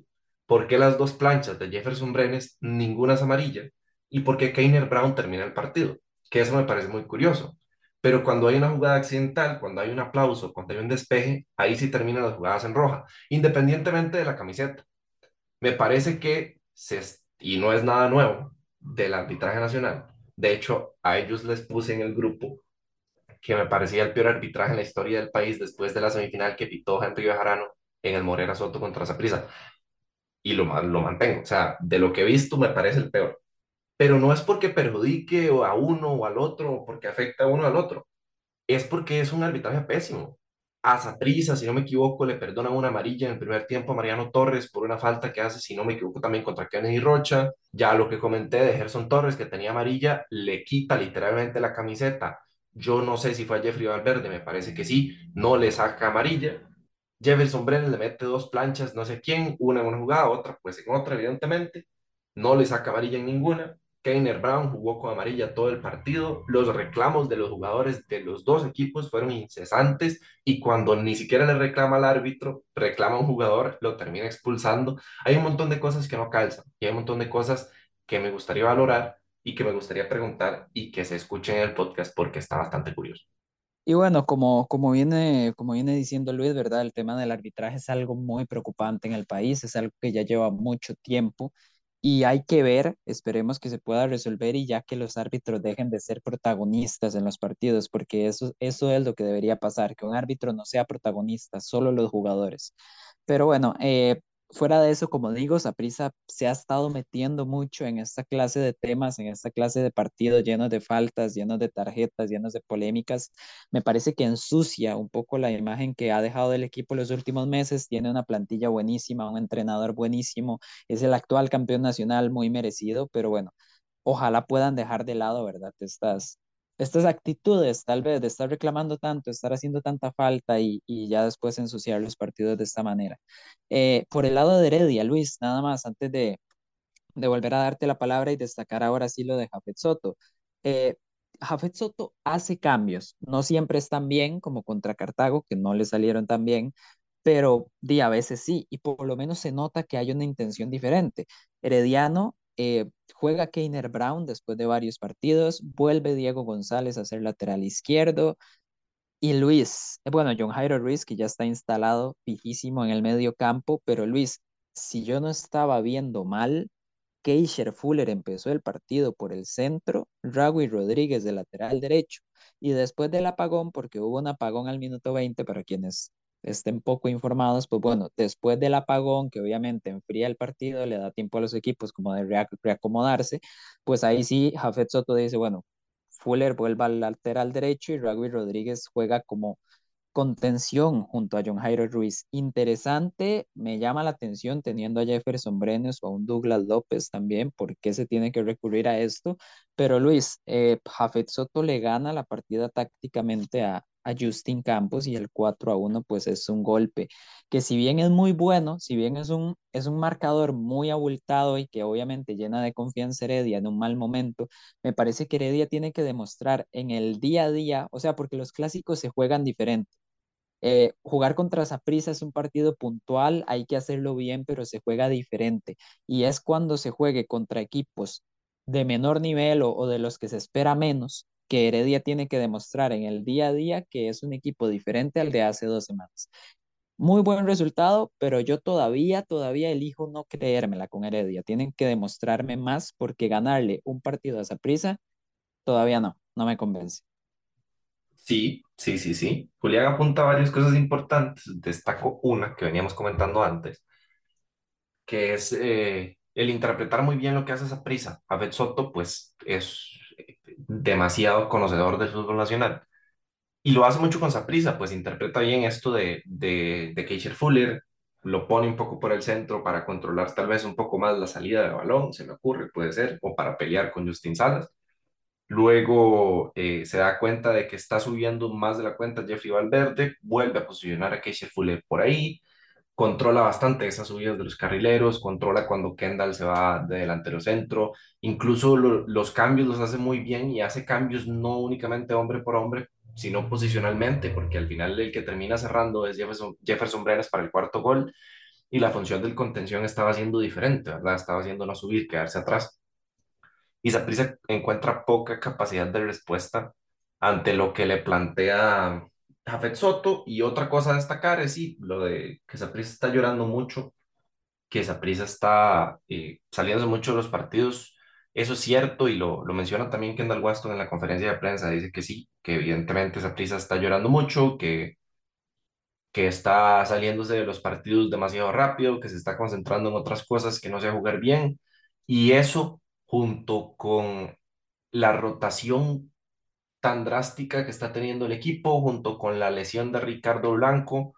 por qué las dos planchas de Jefferson Brenes ninguna es amarilla y por qué Keiner Brown termina el partido, que eso me parece muy curioso. Pero cuando hay una jugada accidental, cuando hay un aplauso, cuando hay un despeje, ahí sí terminan las jugadas en roja, independientemente de la camiseta. Me parece que, se, y no es nada nuevo, del arbitraje nacional. De hecho, a ellos les puse en el grupo que me parecía el peor arbitraje en la historia del país después de la semifinal que pitó Henry Bejarano en el Morera Soto contra Saprissa. Y lo, ma- lo mantengo. O sea, de lo que he visto me parece el peor. Pero no es porque perjudique a uno o al otro porque afecta a uno al otro. Es porque es un arbitraje pésimo. A Saprissa, si no me equivoco, le perdonan una amarilla en el primer tiempo a Mariano Torres por una falta que hace, si no me equivoco, también contra Kennedy Rocha. Ya lo que comenté de Gerson Torres, que tenía amarilla, le quita literalmente la camiseta. Yo no sé si fue a Jeffrey Valverde, me parece que sí, no le saca amarilla. Jefferson Brenes le mete dos planchas, no sé quién, una en una jugada, otra pues en otra, evidentemente. No le saca amarilla en ninguna. Keiner Brown jugó con amarilla todo el partido. Los reclamos de los jugadores de los dos equipos fueron incesantes y cuando ni siquiera le reclama al árbitro, reclama a un jugador, lo termina expulsando. Hay un montón de cosas que no calzan y hay un montón de cosas que me gustaría valorar y que me gustaría preguntar y que se escuchen en el podcast porque está bastante curioso. Y bueno, como, como viene, como viene diciendo Luis, ¿verdad? El tema del arbitraje es algo muy preocupante en el país, es algo que ya lleva mucho tiempo y hay que ver, esperemos que se pueda resolver y ya que los árbitros dejen de ser protagonistas en los partidos, porque eso, eso es lo que debería pasar, que un árbitro no sea protagonista, solo los jugadores. Pero bueno, eh, fuera de eso, como digo, Saprissa se ha estado metiendo mucho en esta clase de temas, en esta clase de partidos llenos de faltas, llenos de tarjetas, llenos de polémicas. Me parece que ensucia un poco la imagen que ha dejado del equipo los últimos meses. Tiene una plantilla buenísima, un entrenador buenísimo, es el actual campeón nacional muy merecido, pero bueno, ojalá puedan dejar de lado, ¿verdad? Estas, estas actitudes, tal vez, de estar reclamando tanto, estar haciendo tanta falta y, y ya después ensuciar los partidos de esta manera. Eh, por el lado de Heredia, Luis, nada más, antes de, de volver a darte la palabra y destacar ahora sí lo de Jafet Soto. Eh, Jafet Soto hace cambios, no siempre están bien, como contra Cartago, que no le salieron tan bien, pero di, a veces sí, y por lo menos se nota que hay una intención diferente. Herediano eh, juega Keiner Brown después de varios partidos, vuelve Diego González a ser lateral izquierdo, y Luis, eh, bueno, John Jairo Ruiz, que ya está instalado fijísimo en el medio campo, pero Luis, si yo no estaba viendo mal, Keisher Fuller empezó el partido por el centro, Raúl Rodríguez de lateral derecho, y después del apagón, porque hubo un apagón al minuto 20, para quienes estén poco informados, pues bueno, después del apagón, que obviamente enfría el partido, le da tiempo a los equipos como de reacomodarse, pues ahí sí, Jafet Soto dice, bueno, Fuller vuelve al lateral derecho y Raúl Rodríguez juega como contención junto a John Jairo Ruiz. Interesante, me llama la atención teniendo a Jefferson Brenes o a un Douglas López también, por qué se tiene que recurrir a esto. Pero Luis, eh, Jafet Soto le gana la partida tácticamente a, Justin Campos y el 4 a 1 pues es un golpe que si bien es muy bueno, si bien es un, es un marcador muy abultado y que obviamente llena de confianza Heredia en un mal momento, me parece que Heredia tiene que demostrar en el día a día, o sea, porque los clásicos se juegan diferente. Eh, jugar contra Saprissa es un partido puntual, hay que hacerlo bien, pero se juega diferente. Y es cuando se juegue contra equipos de menor nivel o de los que se espera menos, que Heredia tiene que demostrar en el día a día que es un equipo diferente al de hace dos semanas. Muy buen resultado, pero yo todavía, todavía elijo no creérmela con Heredia. Tienen que demostrarme más porque ganarle un partido a Saprissa, todavía no, no me convence. Sí, sí, sí, sí. Julián apunta varias cosas importantes. Destaco una que veníamos comentando antes, que es eh, el interpretar muy bien lo que hace esa prisa. Abed Soto, pues, es demasiado conocedor del fútbol nacional. Y lo hace mucho con Saprissa, pues interpreta bien esto de, de, de Keisher Fuller, lo pone un poco por el centro para controlar tal vez un poco más la salida de balón, se me ocurre, puede ser, o para pelear con Justin Salas. Luego eh, se da cuenta de que está subiendo más de la cuenta Jeffrey Valverde, vuelve a posicionar a Keisher Fuller por ahí, controla bastante esas subidas de los carrileros, controla cuando Kendall se va de delantero centro, incluso lo, los cambios los hace muy bien y hace cambios no únicamente hombre por hombre, sino posicionalmente, porque al final el que termina cerrando es Jefferson, Jefferson Brenes para el cuarto gol y la función del contención estaba siendo diferente, ¿verdad? Estaba haciendo no subir, quedarse atrás y Saprissa encuentra poca capacidad de respuesta ante lo que le plantea Jafet Soto. Y otra cosa a destacar es sí, lo de que Saprissa está llorando mucho, que Saprissa está eh, saliendo mucho de los partidos. Eso es cierto y lo, lo menciona también Kendall Waston en la conferencia de prensa. Dice que sí, que evidentemente Saprissa está llorando mucho, que, que está saliéndose de los partidos demasiado rápido, que se está concentrando en otras cosas, que no sé jugar bien. Y eso junto con la rotación tan drástica que está teniendo el equipo, junto con la lesión de Ricardo Blanco,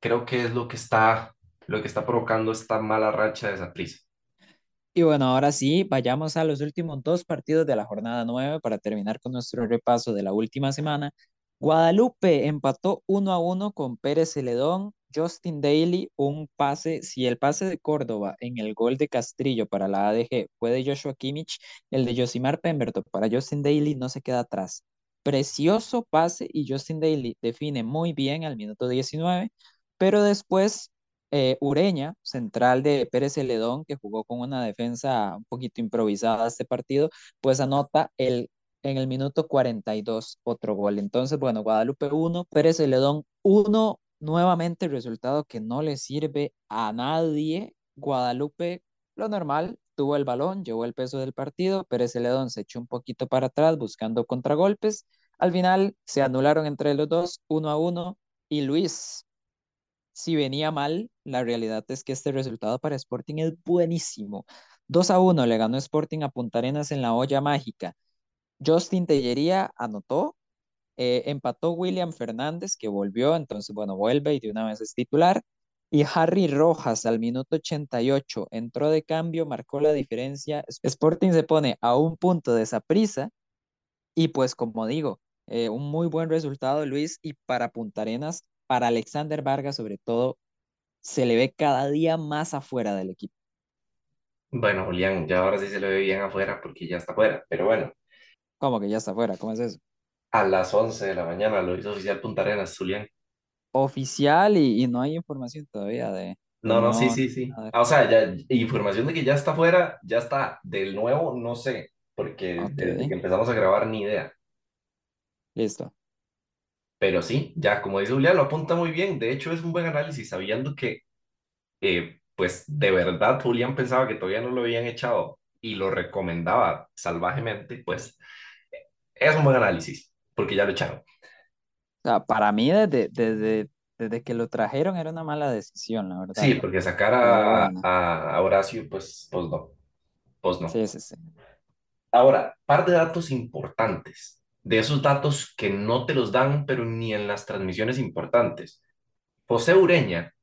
creo que es lo que está, lo que está provocando esta mala racha de esa prisa. Y bueno, ahora sí, vayamos a los últimos dos partidos de la jornada 9 para terminar con nuestro repaso de la última semana. Guadalupe empató 1 a 1 con Pérez Celedón. Justin Daly, un pase, si el pase de Córdoba en el gol de Castrillo para la ADG fue de Joshua Kimmich, el de Josimar Pemberton para Justin Daly no se queda atrás. Precioso pase y Justin Daly define muy bien al minuto 19, pero después eh, Ureña, central de Pérez Celedón, que jugó con una defensa un poquito improvisada este partido, pues anota el en el minuto 42 otro gol. Entonces, bueno, Guadalupe 1, Pérez Celedón 1, nuevamente resultado que no le sirve a nadie. Guadalupe, lo normal, tuvo el balón, llevó el peso del partido, Pérez Celedón se echó un poquito para atrás buscando contragolpes. Al final se anularon entre los dos, uno a uno, y Luis, si venía mal, la realidad es que este resultado para Sporting es buenísimo. 2 a 1 le ganó Sporting a Punta Arenas en la olla mágica. Justin Tellería anotó, eh, empató William Fernández, que volvió, entonces, bueno, vuelve y de una vez es titular. Y Harry Rojas al minuto 88 entró de cambio, marcó la diferencia. Sporting se pone a un punto de esa prisa. Y pues, como digo, eh, un muy buen resultado, Luis. Y para Punta Arenas, para Alexander Vargas, sobre todo, se le ve cada día más afuera del equipo. Bueno, Julián, ya ahora sí se le ve bien afuera porque ya está afuera, pero bueno. ¿Cómo que ya está afuera? ¿Cómo es eso? A las 11 de la mañana lo hizo oficial Punta Arenas, Julián. oficial y, y no hay información todavía de, No, no, sí, sí, sí. Ah, O sea, ya, información de que ya está fuera, ya está. Del nuevo, no sé, porque desde que empezamos a grabar ni idea. listo. Pero sí, ya como dice Julián, lo apunta muy bien. De hecho, es un buen análisis, sabiendo que, eh, pues, de verdad Julián pensaba que todavía no lo habían echado y lo recomendaba salvajemente, pues, es un buen análisis, porque ya lo echaron. Para mí desde, desde, desde que lo trajeron era una mala decisión, la verdad. Sí, porque sacar Pero a, bueno, a, a Horacio, pues, pues no, pues no. sí, sí, sí. Ahora, par de datos importantes, de esos datos que no te los dan, pero ni en las transmisiones importantes. José Ureña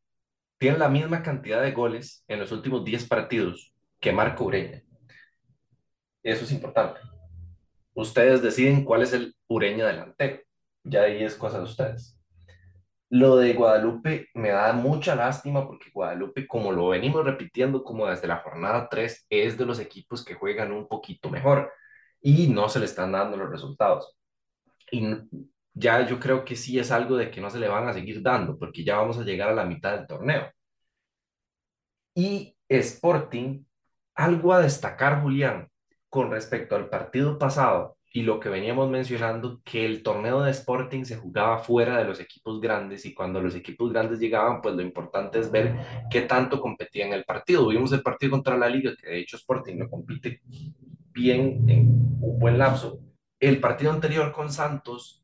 tiene la misma cantidad de goles en los últimos 10 partidos que Marco Ureña. Eso es importante. Ustedes deciden cuál es el Ureña delantero. Ya ahí es cosa de ustedes. Lo de Guadalupe me da mucha lástima porque Guadalupe, como lo venimos repitiendo como desde la jornada 3, es de los equipos que juegan un poquito mejor y no se le están dando los resultados. Y ya yo creo que sí es algo de que no se le van a seguir dando porque ya vamos a llegar a la mitad del torneo. Y Sporting, algo a destacar, Julián, con respecto al partido pasado y lo que veníamos mencionando, que el torneo de Sporting se jugaba fuera de los equipos grandes y cuando los equipos grandes llegaban, pues lo importante es ver qué tanto competían en el partido. Vimos el partido contra la Liga, que de hecho Sporting lo compite bien en un buen lapso. El partido anterior con Santos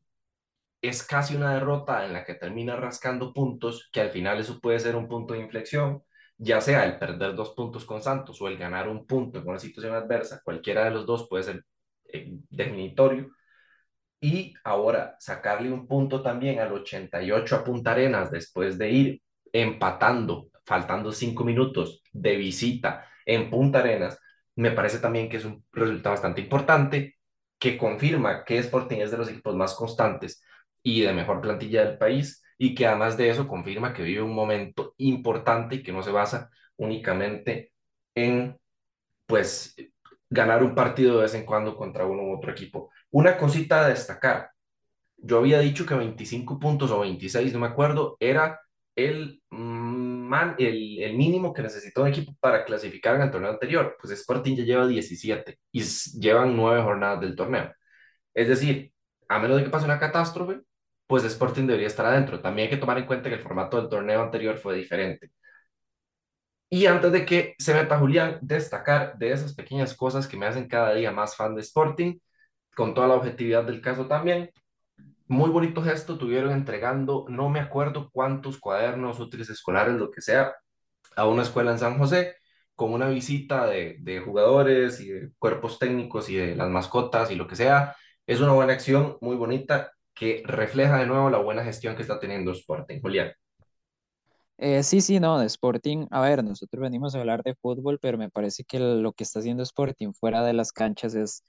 es casi una derrota en la que termina rascando puntos, que al final eso puede ser un punto de inflexión, ya sea el perder dos puntos con Santos o el ganar un punto en una situación adversa, cualquiera de los dos puede ser eh, definitorio. Y ahora sacarle un punto también al 88 a Punta Arenas después de ir empatando, faltando cinco minutos de visita en Punta Arenas, me parece también que es un resultado bastante importante que confirma que Sporting es de los equipos más constantes y de mejor plantilla del país y que además de eso confirma que vive un momento importante y que no se basa únicamente en pues ganar un partido de vez en cuando contra uno u otro equipo. Una cosita a destacar, yo había dicho que 25 puntos o 26, no me acuerdo, era el, man, el, el mínimo que necesitó un equipo para clasificar en el torneo anterior. Pues Sporting ya lleva 17 y llevan 9 jornadas del torneo. Es decir, a menos de que pase una catástrofe, pues Sporting debería estar adentro. También hay que tomar en cuenta que el formato del torneo anterior fue diferente. Y antes de que se meta Julián, destacar de esas pequeñas cosas que me hacen cada día más fan de Sporting, con toda la objetividad del caso también. Muy bonito gesto tuvieron entregando, no me acuerdo cuántos cuadernos, útiles escolares, lo que sea, a una escuela en San José, con una visita de, jugadores y de cuerpos técnicos y de las mascotas y lo que sea. Es una buena acción, muy bonita, que refleja de nuevo la buena gestión que está teniendo Sporting. Julián. Eh, sí, sí, no, de Sporting, a ver, nosotros venimos a hablar de fútbol, pero me parece que lo que está haciendo Sporting fuera de las canchas es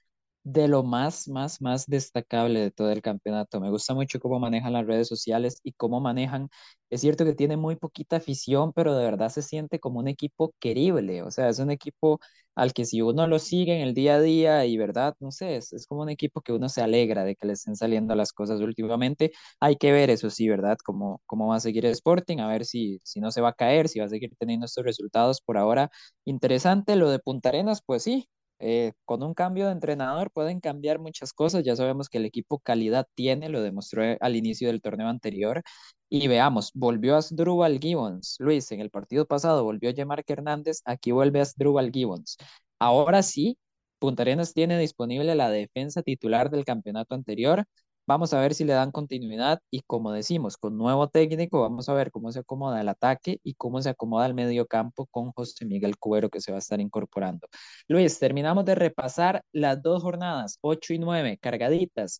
de lo más, más, más destacable de todo el campeonato. Me gusta mucho cómo manejan las redes sociales y cómo manejan, es cierto que tiene muy poquita afición, pero de verdad se siente como un equipo querible, o sea, es un equipo al que si uno lo sigue en el día a día y verdad, no sé, es, es como un equipo que uno se alegra de que le estén saliendo las cosas últimamente hay que ver, eso sí, ¿verdad? Cómo, cómo va a seguir Sporting, a ver si, si no se va a caer, si va a seguir teniendo estos resultados por ahora. Interesante lo de Punta Arenas, pues sí, eh, con un cambio de entrenador pueden cambiar muchas cosas. Ya sabemos que el equipo calidad tiene, lo demostró al inicio del torneo anterior. Y veamos, volvió Asdrúbal Gibbons. Luis, en el partido pasado volvió Yemarque Hernández, aquí vuelve Asdrúbal Gibbons. Ahora sí, Punta Arenas tiene disponible la defensa titular del campeonato anterior Vamos a ver si le dan continuidad y como decimos, con nuevo técnico, vamos a ver cómo se acomoda el ataque y cómo se acomoda el medio campo con José Miguel Cubero que se va a estar incorporando. Luis, terminamos de repasar las dos jornadas, 8 y 9, cargaditas.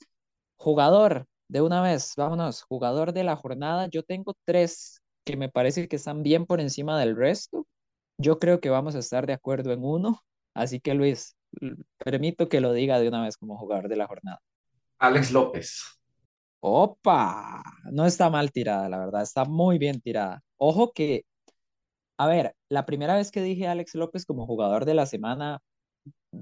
Jugador, de una vez, vámonos, jugador de la jornada, yo tengo tres que me parece que están bien por encima del resto. Yo creo que vamos a estar de acuerdo en uno, así que Luis, permito que lo diga de una vez como jugador de la jornada. Alex López. Opa, no está mal tirada, la verdad, está muy bien tirada. Ojo que, a ver, la primera vez que dije Alex López como jugador de la semana,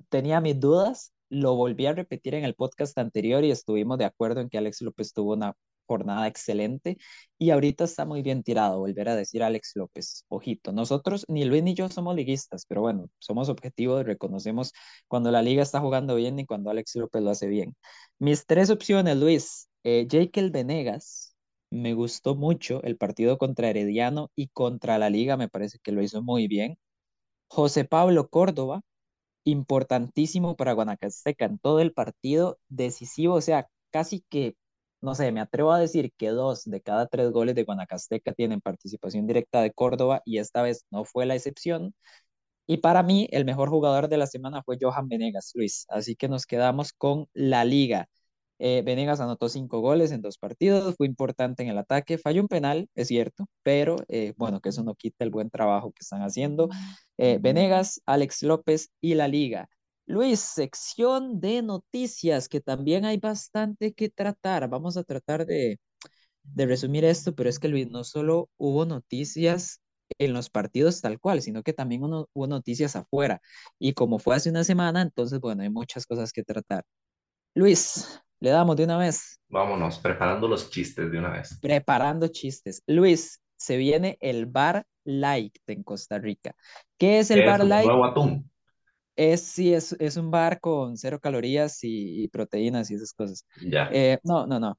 tenía mis dudas, lo volví a repetir en el podcast anterior y estuvimos de acuerdo en que Alex López tuvo una jornada excelente y ahorita está muy bien tirado, volver a decir Alex López, ojito, nosotros ni Luis ni yo somos liguistas, pero bueno, somos objetivos, reconocemos cuando la liga está jugando bien y cuando Alex López lo hace bien. Mis tres opciones, Luis, eh, Jekyll Venegas, me gustó mucho el partido contra Herediano y contra la liga, me parece que lo hizo muy bien. José Pablo Córdoba, importantísimo para Guanacasteca en todo el partido, decisivo, o sea, casi que, no sé, me atrevo a decir que dos de cada tres goles de Guanacasteca tienen participación directa de Córdoba y esta vez no fue la excepción. Y para mí, el mejor jugador de la semana fue Johan Venegas, Luis. Así que nos quedamos con la liga. Eh, Venegas anotó cinco goles en dos partidos, fue importante en el ataque, falló un penal, es cierto, pero eh, bueno, que eso no quita el buen trabajo que están haciendo. Eh, Venegas, Alex López y la liga. Luis, sección de noticias, que también hay bastante que tratar. Vamos a tratar de, de resumir esto, pero es que Luis, no solo hubo noticias en los partidos tal cual, sino que también uno, hubo noticias afuera. Y como fue hace una semana, entonces, bueno, hay muchas cosas que tratar. Luis, le damos de una vez. Vámonos, preparando los chistes de una vez. Preparando chistes. Luis, se viene el Bar Light en Costa Rica. ¿Qué es el Es Bar un Light? nuevo atún. Es, sí, es, es un bar con cero calorías y, y proteínas y esas cosas. Ya. Eh, no, no, no.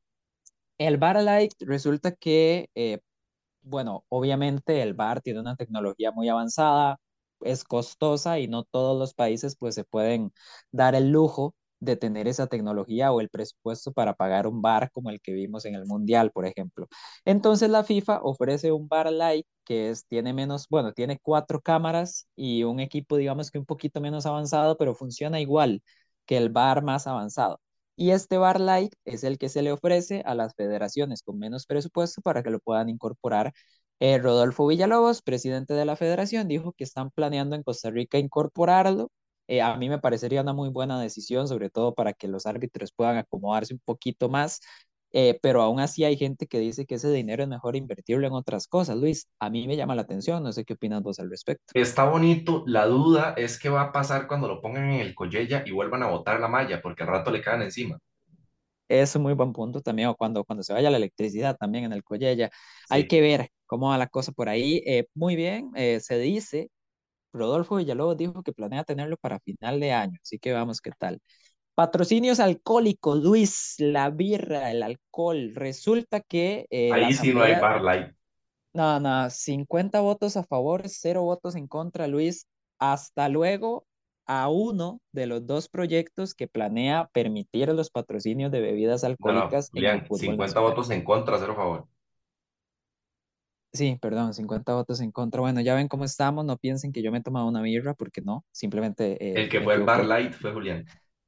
El Bar Light resulta que, eh, bueno, obviamente el bar tiene una tecnología muy avanzada, es costosa y no todos los países pues se pueden dar el lujo de tener esa tecnología o el presupuesto para pagar un bar como el que vimos en el Mundial, por ejemplo. Entonces la FIFA ofrece un bar light que es, tiene menos, bueno, tiene cuatro cámaras y un equipo, digamos que un poquito menos avanzado, pero funciona igual que el bar más avanzado. Y este bar light es el que se le ofrece a las federaciones con menos presupuesto para que lo puedan incorporar. Eh, Rodolfo Villalobos, presidente de la federación, dijo que están planeando en Costa Rica incorporarlo. Eh, a mí me parecería una muy buena decisión, sobre todo para que los árbitros puedan acomodarse un poquito más, eh, pero aún así hay gente que dice que ese dinero es mejor invertirlo en otras cosas. Luis, a mí me llama la atención, no sé qué opinas vos al respecto. Está bonito. La duda es qué va a pasar cuando lo pongan en el Collella y vuelvan a botar la malla, porque al rato le caen encima. Es un muy buen punto también, o cuando, cuando se vaya la electricidad también en el Collella. Hay Sí. que ver cómo va la cosa por ahí. Eh, muy bien, eh, se dice, Rodolfo Villalobos dijo que planea tenerlo para final de año, así que vamos, ¿qué tal? Patrocinios alcohólicos, Luis, la birra, el alcohol. Resulta que eh, Ahí sí no hay light. no, no, 50 votos a favor, cero votos en contra, Luis. Hasta luego a uno de los dos proyectos que planea permitir los patrocinios de bebidas No, no, alcohólicas en el Julián, fútbol 50 nacional. votos en contra, cero favor. Sí, perdón, 50 votos en contra. Bueno, ya ven cómo estamos, no piensen que yo me he tomado una birra, porque no, simplemente eh, El que fue el bar light fue Julián.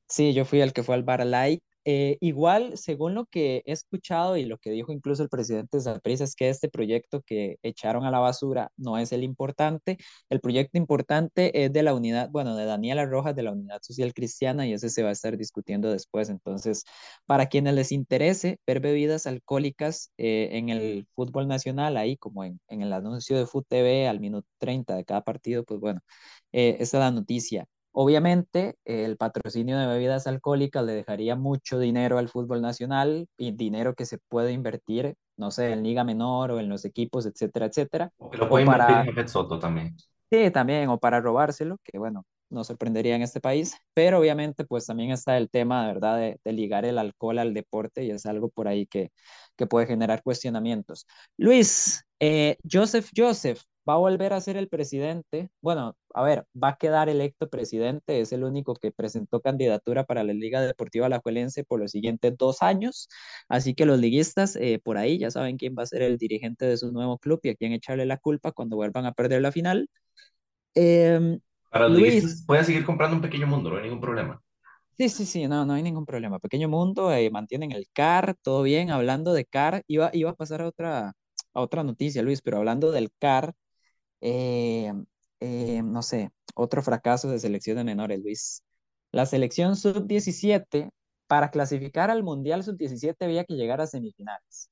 Sí, yo fui el que fue al Bar Light. Eh, igual, según lo que he escuchado y lo que dijo incluso el presidente de Saprissa, es que este proyecto que echaron a la basura no es el importante. El proyecto importante es de la unidad, bueno, de Daniela Rojas, de la Unidad Social Cristiana, y ese se va a estar discutiendo después. Entonces, para quienes les interese ver bebidas alcohólicas eh, en el fútbol nacional, ahí como en, en el anuncio de Food TV al minuto 30 de cada partido, pues bueno, eh, esa es la noticia. Obviamente, el patrocinio de bebidas alcohólicas le dejaría mucho dinero al fútbol nacional y dinero que se puede invertir, no sé, en Liga Menor o en los equipos, etcétera, etcétera. O que lo puede invertir en para, Jafet Soto también. sí, también, o para robárselo, que bueno, no sorprendería en este país. Pero obviamente, pues también está el tema, verdad, de, de ligar el alcohol al deporte y es algo por ahí que, que puede generar cuestionamientos. Luis, eh, Joseph Joseph va a volver a ser el presidente. Bueno, a ver, va a quedar electo presidente, es el único que presentó candidatura para la Liga Deportiva Alajuelense por los siguientes dos años. Así que los liguistas eh, por ahí ya saben quién va a ser el dirigente de su nuevo club y a quién echarle la culpa cuando vuelvan a perder la final. Eh, Para Luis, pueden seguir comprando un pequeño mundo, no hay ningún problema. sí, sí, sí, no, no hay ningún problema. Pequeño mundo, eh, mantienen el CAR, todo bien. Hablando de CAR, iba, iba a pasar a otra, a otra noticia, Luis, pero hablando del CAR, eh, eh, no sé, otro fracaso de selecciones menores, Luis. La selección sub-17, para clasificar al Mundial sub-17 había que llegar a semifinales.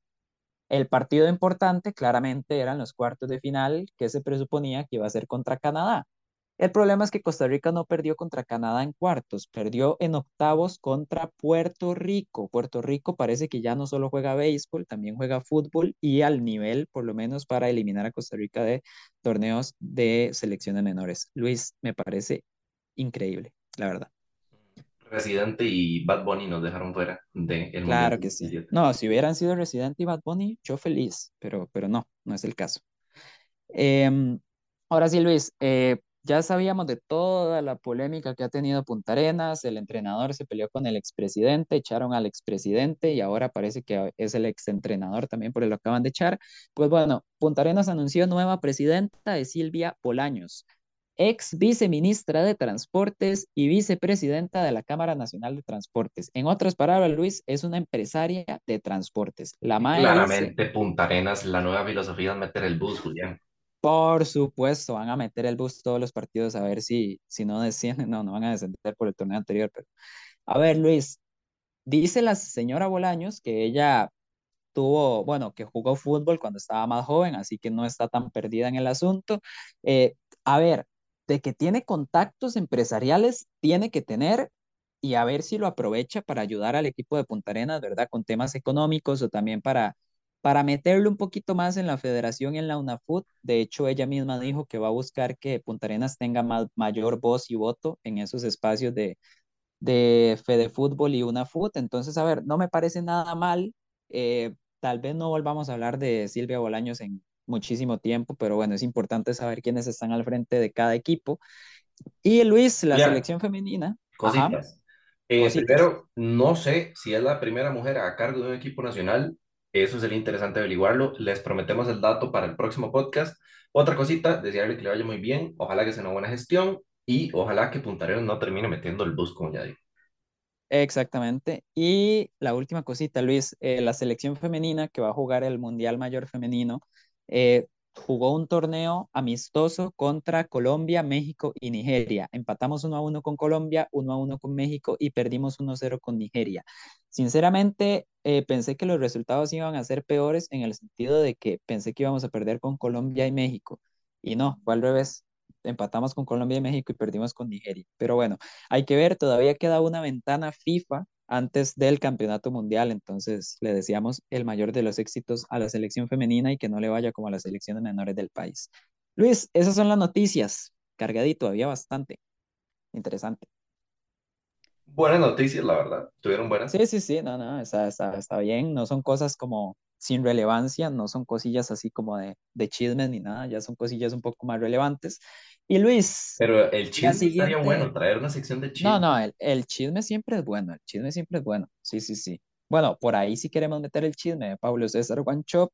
El partido importante claramente eran los cuartos de final que se presuponía que iba a ser contra Canadá. El problema es que Costa Rica no perdió contra Canadá en cuartos, perdió en octavos contra Puerto Rico. Puerto Rico parece que ya no solo juega béisbol, también juega fútbol y al nivel, por lo menos, para eliminar a Costa Rica de torneos de selecciones menores. Luis, me parece increíble, la verdad. Residente y Bad Bunny nos dejaron fuera del Mundial Claro que sí. No, si hubieran sido Resident y Bad Bunny, yo feliz, pero, pero no, no es el caso. Em, ahora sí, Luis, eh, ya sabíamos de toda la polémica que ha tenido Punta Arenas, el entrenador se peleó con el expresidente, echaron al expresidente y ahora parece que es el exentrenador también, por lo acaban de echar. Pues bueno, Punta Arenas anunció nueva presidenta de Silvia Bolaños, ex viceministra de Transportes y vicepresidenta de la Cámara Nacional de Transportes. En otras palabras, Luis, es una empresaria de transportes. La Claramente, Punta Arenas, la nueva filosofía es meter el bus, Julián. Por supuesto, van a meter el bus todos los partidos a ver si, si no descienden. No, no van a descender por el torneo anterior. Pero... A ver, Luis, dice la señora Bolaños que ella tuvo, bueno, que jugó fútbol cuando estaba más joven, así que no está tan perdida en el asunto. Eh, a ver, de que tiene contactos empresariales, tiene que tener y a ver si lo aprovecha para ayudar al equipo de Punta Arenas, ¿verdad? Con temas económicos o también para para meterlo un poquito más en la federación y en la UNAFUT. De hecho, ella misma dijo que va a buscar que Punta Arenas tenga mayor voz y voto en esos espacios de, de Fede Fútbol y UNAFUT. Entonces, a ver, no me parece nada mal. Eh, tal vez no volvamos a hablar de Silvia Bolaños en muchísimo tiempo, pero bueno, es importante saber quiénes están al frente de cada equipo. Y Luis, la selección femenina. Cositas. Eh, primero, no sé si es la primera mujer a cargo de un equipo nacional eso sería interesante averiguarlo. Les prometemos el dato para el próximo podcast. Otra cosita, desearle que le vaya muy bien. Ojalá que sea una buena gestión y ojalá que Punta no termine metiendo el bus, como ya digo. Exactamente. Y la última cosita, Luis, eh, la selección femenina que va a jugar el Mundial Mayor Femenino eh, jugó un torneo amistoso contra Colombia, México y Nigeria. Empatamos 1 a 1 con Colombia, 1 a 1 con México y perdimos 1 a 0 con Nigeria. Sinceramente, eh, pensé que los resultados iban a ser peores en el sentido de que pensé que íbamos a perder con Colombia y México. Y no, fue al revés. Empatamos con Colombia y México y perdimos con Nigeria. Pero bueno, hay que ver, todavía queda una ventana FIFA antes del campeonato mundial. Entonces le deseamos el mayor de los éxitos a la selección femenina y que no le vaya como a las selecciones menores del país. Luis, esas son las noticias. Cargadito, había bastante. Interesante. Buenas noticias, la verdad. ¿Tuvieron buenas? Sí, sí, sí, no, no, está, está, está bien. No son cosas como sin relevancia, no son cosillas así como de, de chismes ni nada, ya son cosillas un poco más relevantes. Y Luis. Pero el chisme siguiente... bueno, traer una sección de chisme. No, no, el, el, chisme siempre es bueno, el chisme siempre es bueno. Sí, sí, sí. Bueno, por ahí sí queremos meter el chisme de Pablo César Guanchop,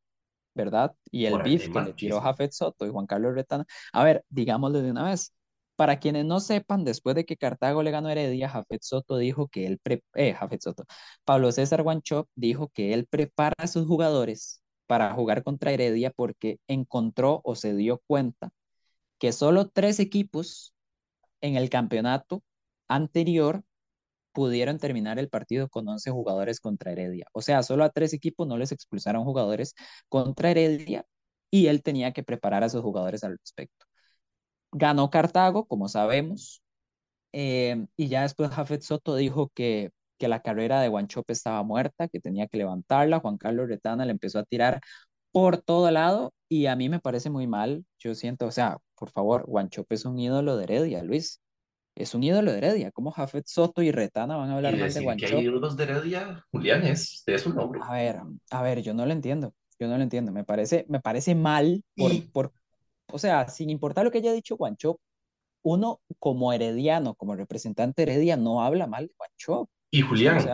¿verdad? Y el beef que le tiró Jafet Soto y Juan Carlos Retana. A ver, digámoslo de una vez. Para quienes no sepan, después de que Cartago le ganó Heredia, Jafet Soto dijo que él, eh, Jafet Soto, Pablo César Guanchop dijo que él prepara a sus jugadores para jugar contra Heredia porque encontró o se dio cuenta que solo tres equipos en el campeonato anterior pudieron terminar el partido con 11 jugadores contra Heredia. O sea, solo a tres equipos no les expulsaron jugadores contra Heredia y él tenía que preparar a sus jugadores al respecto. Ganó Cartago, como sabemos, eh, y ya después Jafet Soto dijo que, que la carrera de Guanchope estaba muerta, que tenía que levantarla. Juan Carlos Retana le empezó a tirar por todo lado y a mí me parece muy mal. Yo siento, o sea, por favor, Guanchope es un ídolo de Heredia, Luis. Es un ídolo de Heredia. ¿Cómo Jafet Soto y Retana van a hablar mal de Guanchope? que hay ídolos de Heredia, Julián, es, es un nombre. A ver, a ver, yo no lo entiendo. Yo no lo entiendo. Me parece, me parece mal por, por, o sea, sin importar lo que haya dicho Guanchope, uno como herediano, como representante heredia, no habla mal de Guanchope. Y Julián,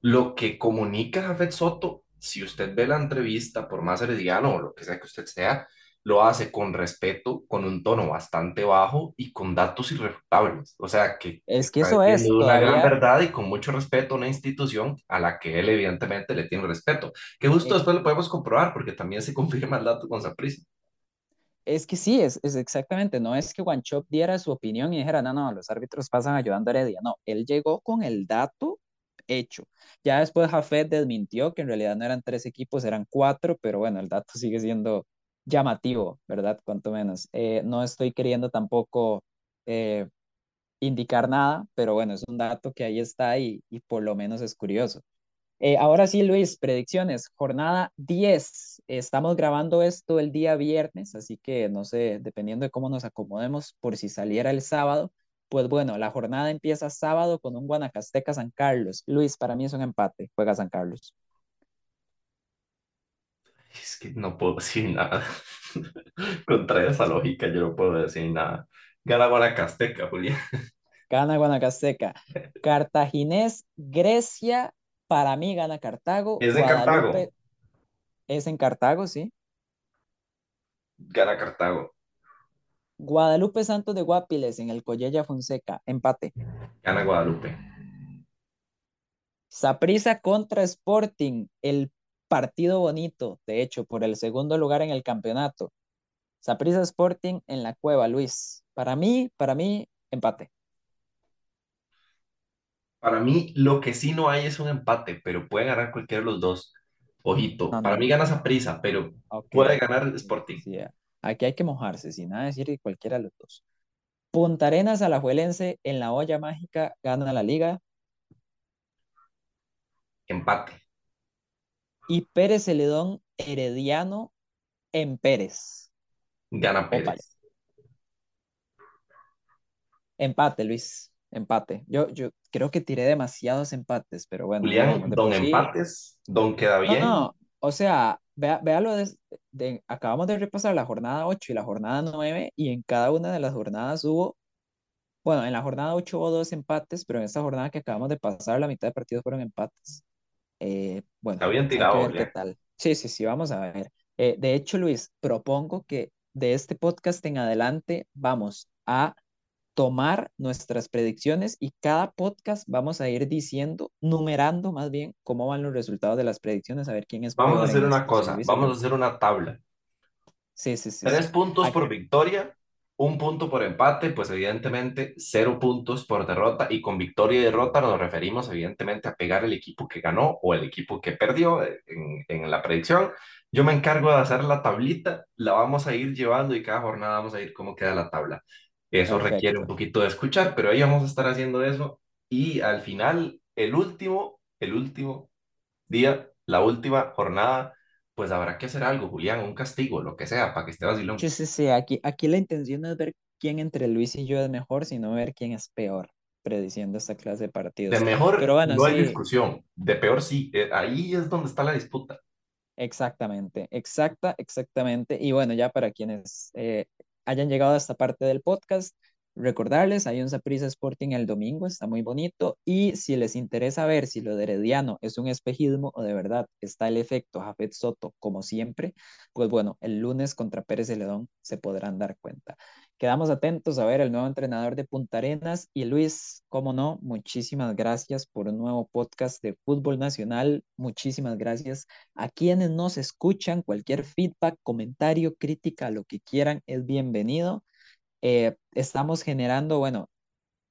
lo que comunica Jafet Soto, si usted ve la entrevista, por más herediano o lo que sea que usted sea, lo hace con respeto, con un tono bastante bajo y con datos irrefutables. O sea, que es que eso es una gran verdad y con mucho respeto a una institución a la que él evidentemente le tiene respeto. Que justo después lo podemos comprobar porque también se <laughs> confirma el dato con Saprissa. Es que sí, es, es exactamente, no es que Guanchop diera su opinión y dijera, no, no, los árbitros pasan ayudando a Heredia, no, él llegó con el dato hecho. Ya después Jafet desmintió que en realidad no eran tres equipos, eran cuatro, pero bueno, el dato sigue siendo llamativo, ¿verdad? Cuanto menos. Eh, no estoy queriendo tampoco eh, indicar nada, pero bueno, es un dato que ahí está y, y por lo menos es curioso. Eh, ahora sí, Luis, predicciones. Jornada 10. Estamos grabando esto el día viernes, así que no sé, dependiendo de cómo nos acomodemos, por si saliera el sábado, pues bueno, la jornada empieza sábado con un Guanacasteca San Carlos. Luis, para mí es un empate, juega San Carlos. Es que no puedo decir nada. <laughs> Contra esa lógica, yo no puedo decir nada. Gana Guanacasteca, Julián. Gana Guanacasteca. <laughs> Cartaginés, Grecia, para mí gana Cartago. Es de Cartago. Es en Cartago, sí. Gana Cartago. Guadalupe Santos de Guapiles en el Collella Fonseca, empate. Gana Guadalupe. Saprissa contra Sporting, el partido bonito, de hecho, por el segundo lugar en el campeonato. Saprissa Sporting en la cueva, Luis. Para mí, para mí, empate. Para mí, lo que sí no hay es un empate, pero puede ganar cualquiera de los dos. Ojito, No, para mí gana Saprissa, pero ok. puede ganar Sporting. Sí, aquí hay que mojarse, sin nada decir que cualquiera de los dos. Punta Arenas Alajuelense en la olla mágica gana la liga. Empate. Y Pérez Celedón Herediano en Pérez. Gana. Pérez. Empate, Luis. Empate. Yo, yo creo que tiré demasiados empates, pero bueno, no, Julián, de don sí- empates, don queda No, bien. no, o sea, vea, véalo de, de- acabamos de repasar la jornada 8 y la jornada 9 y en cada una de las jornadas hubo, bueno, en la jornada 8 hubo dos empates, pero en esta jornada que acabamos de pasar la mitad de partidos fueron empates. Eh, bueno, Está bien tirado, ver qué tal. Sí, sí, sí, vamos a ver. Eh, de hecho, Luis, propongo que de este podcast en adelante vamos a tomar nuestras predicciones y cada podcast vamos a ir diciendo, numerando más bien cómo van los resultados de las predicciones, a ver quién es Vamos a hacer una esto, si cosa, vamos a hacer una tabla. Sí, sí, sí, Tres sí. puntos Aquí- por victoria, un punto por empate, pues evidentemente cero puntos por derrota y con victoria y derrota nos referimos evidentemente a pegar el equipo que ganó o el equipo que perdió en, en la predicción. Yo me encargo de hacer la tablita, la vamos a ir llevando y cada jornada vamos a ir cómo queda la tabla. Eso requiere un Perfecto. poquito de escuchar, pero ahí vamos a estar haciendo eso y al final, el último, el último día, la última jornada, pues habrá que hacer algo, Julián, un castigo, lo que sea, para que esté vacilón. Sí, sí, sí, aquí, aquí la intención no es ver quién entre Luis y yo es mejor, sino ver quién es peor prediciendo esta clase de De partidos. mejor Pero bueno, no hay sí, discusión, de peor sí, Eh, ahí es donde está la disputa. Exactamente, exacta, exactamente. Y bueno, ya para quienes eh, hayan llegado a esta parte del podcast, recordarles, hay un Saprissa Sporting el domingo, está muy bonito. Y si les interesa ver si lo de Herediano es un espejismo o de verdad está el efecto Jafet Soto, como siempre, pues bueno, el lunes contra Pérez Celedón se podrán dar cuenta. Quedamos atentos a ver el nuevo entrenador de Punta Arenas y Luis, cómo no, muchísimas gracias por un nuevo podcast de fútbol nacional. Muchísimas gracias a quienes nos escuchan. Cualquier feedback, comentario, crítica, lo que quieran es bienvenido. Eh, estamos generando, bueno,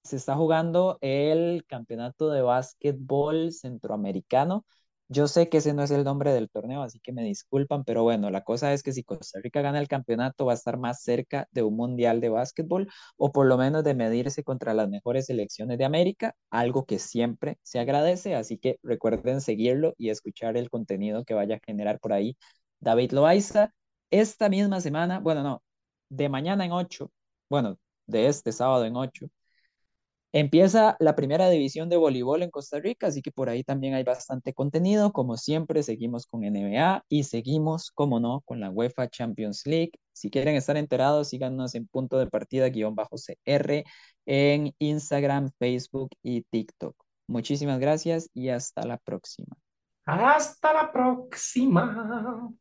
se está jugando el campeonato de básquetbol centroamericano. Yo sé que ese no es el nombre del torneo, así que me disculpan, pero bueno, la cosa es que si Costa Rica gana el campeonato va a estar más cerca de un mundial de básquetbol o por lo menos de medirse contra las mejores selecciones de América, algo que siempre se agradece, así que recuerden seguirlo y escuchar el contenido que vaya a generar por ahí David Loaiza. Esta misma semana, bueno, no, de mañana en 8, bueno, de este sábado en 8, Empieza la primera división de voleibol en Costa Rica, así que por ahí también hay bastante contenido. Como siempre, seguimos con NBA y seguimos, como no, con la UEFA Champions League. Si quieren estar enterados, síganos en punto de partida guion bajo CR en Instagram, Facebook y TikTok. Muchísimas gracias y hasta la próxima. Hasta la próxima.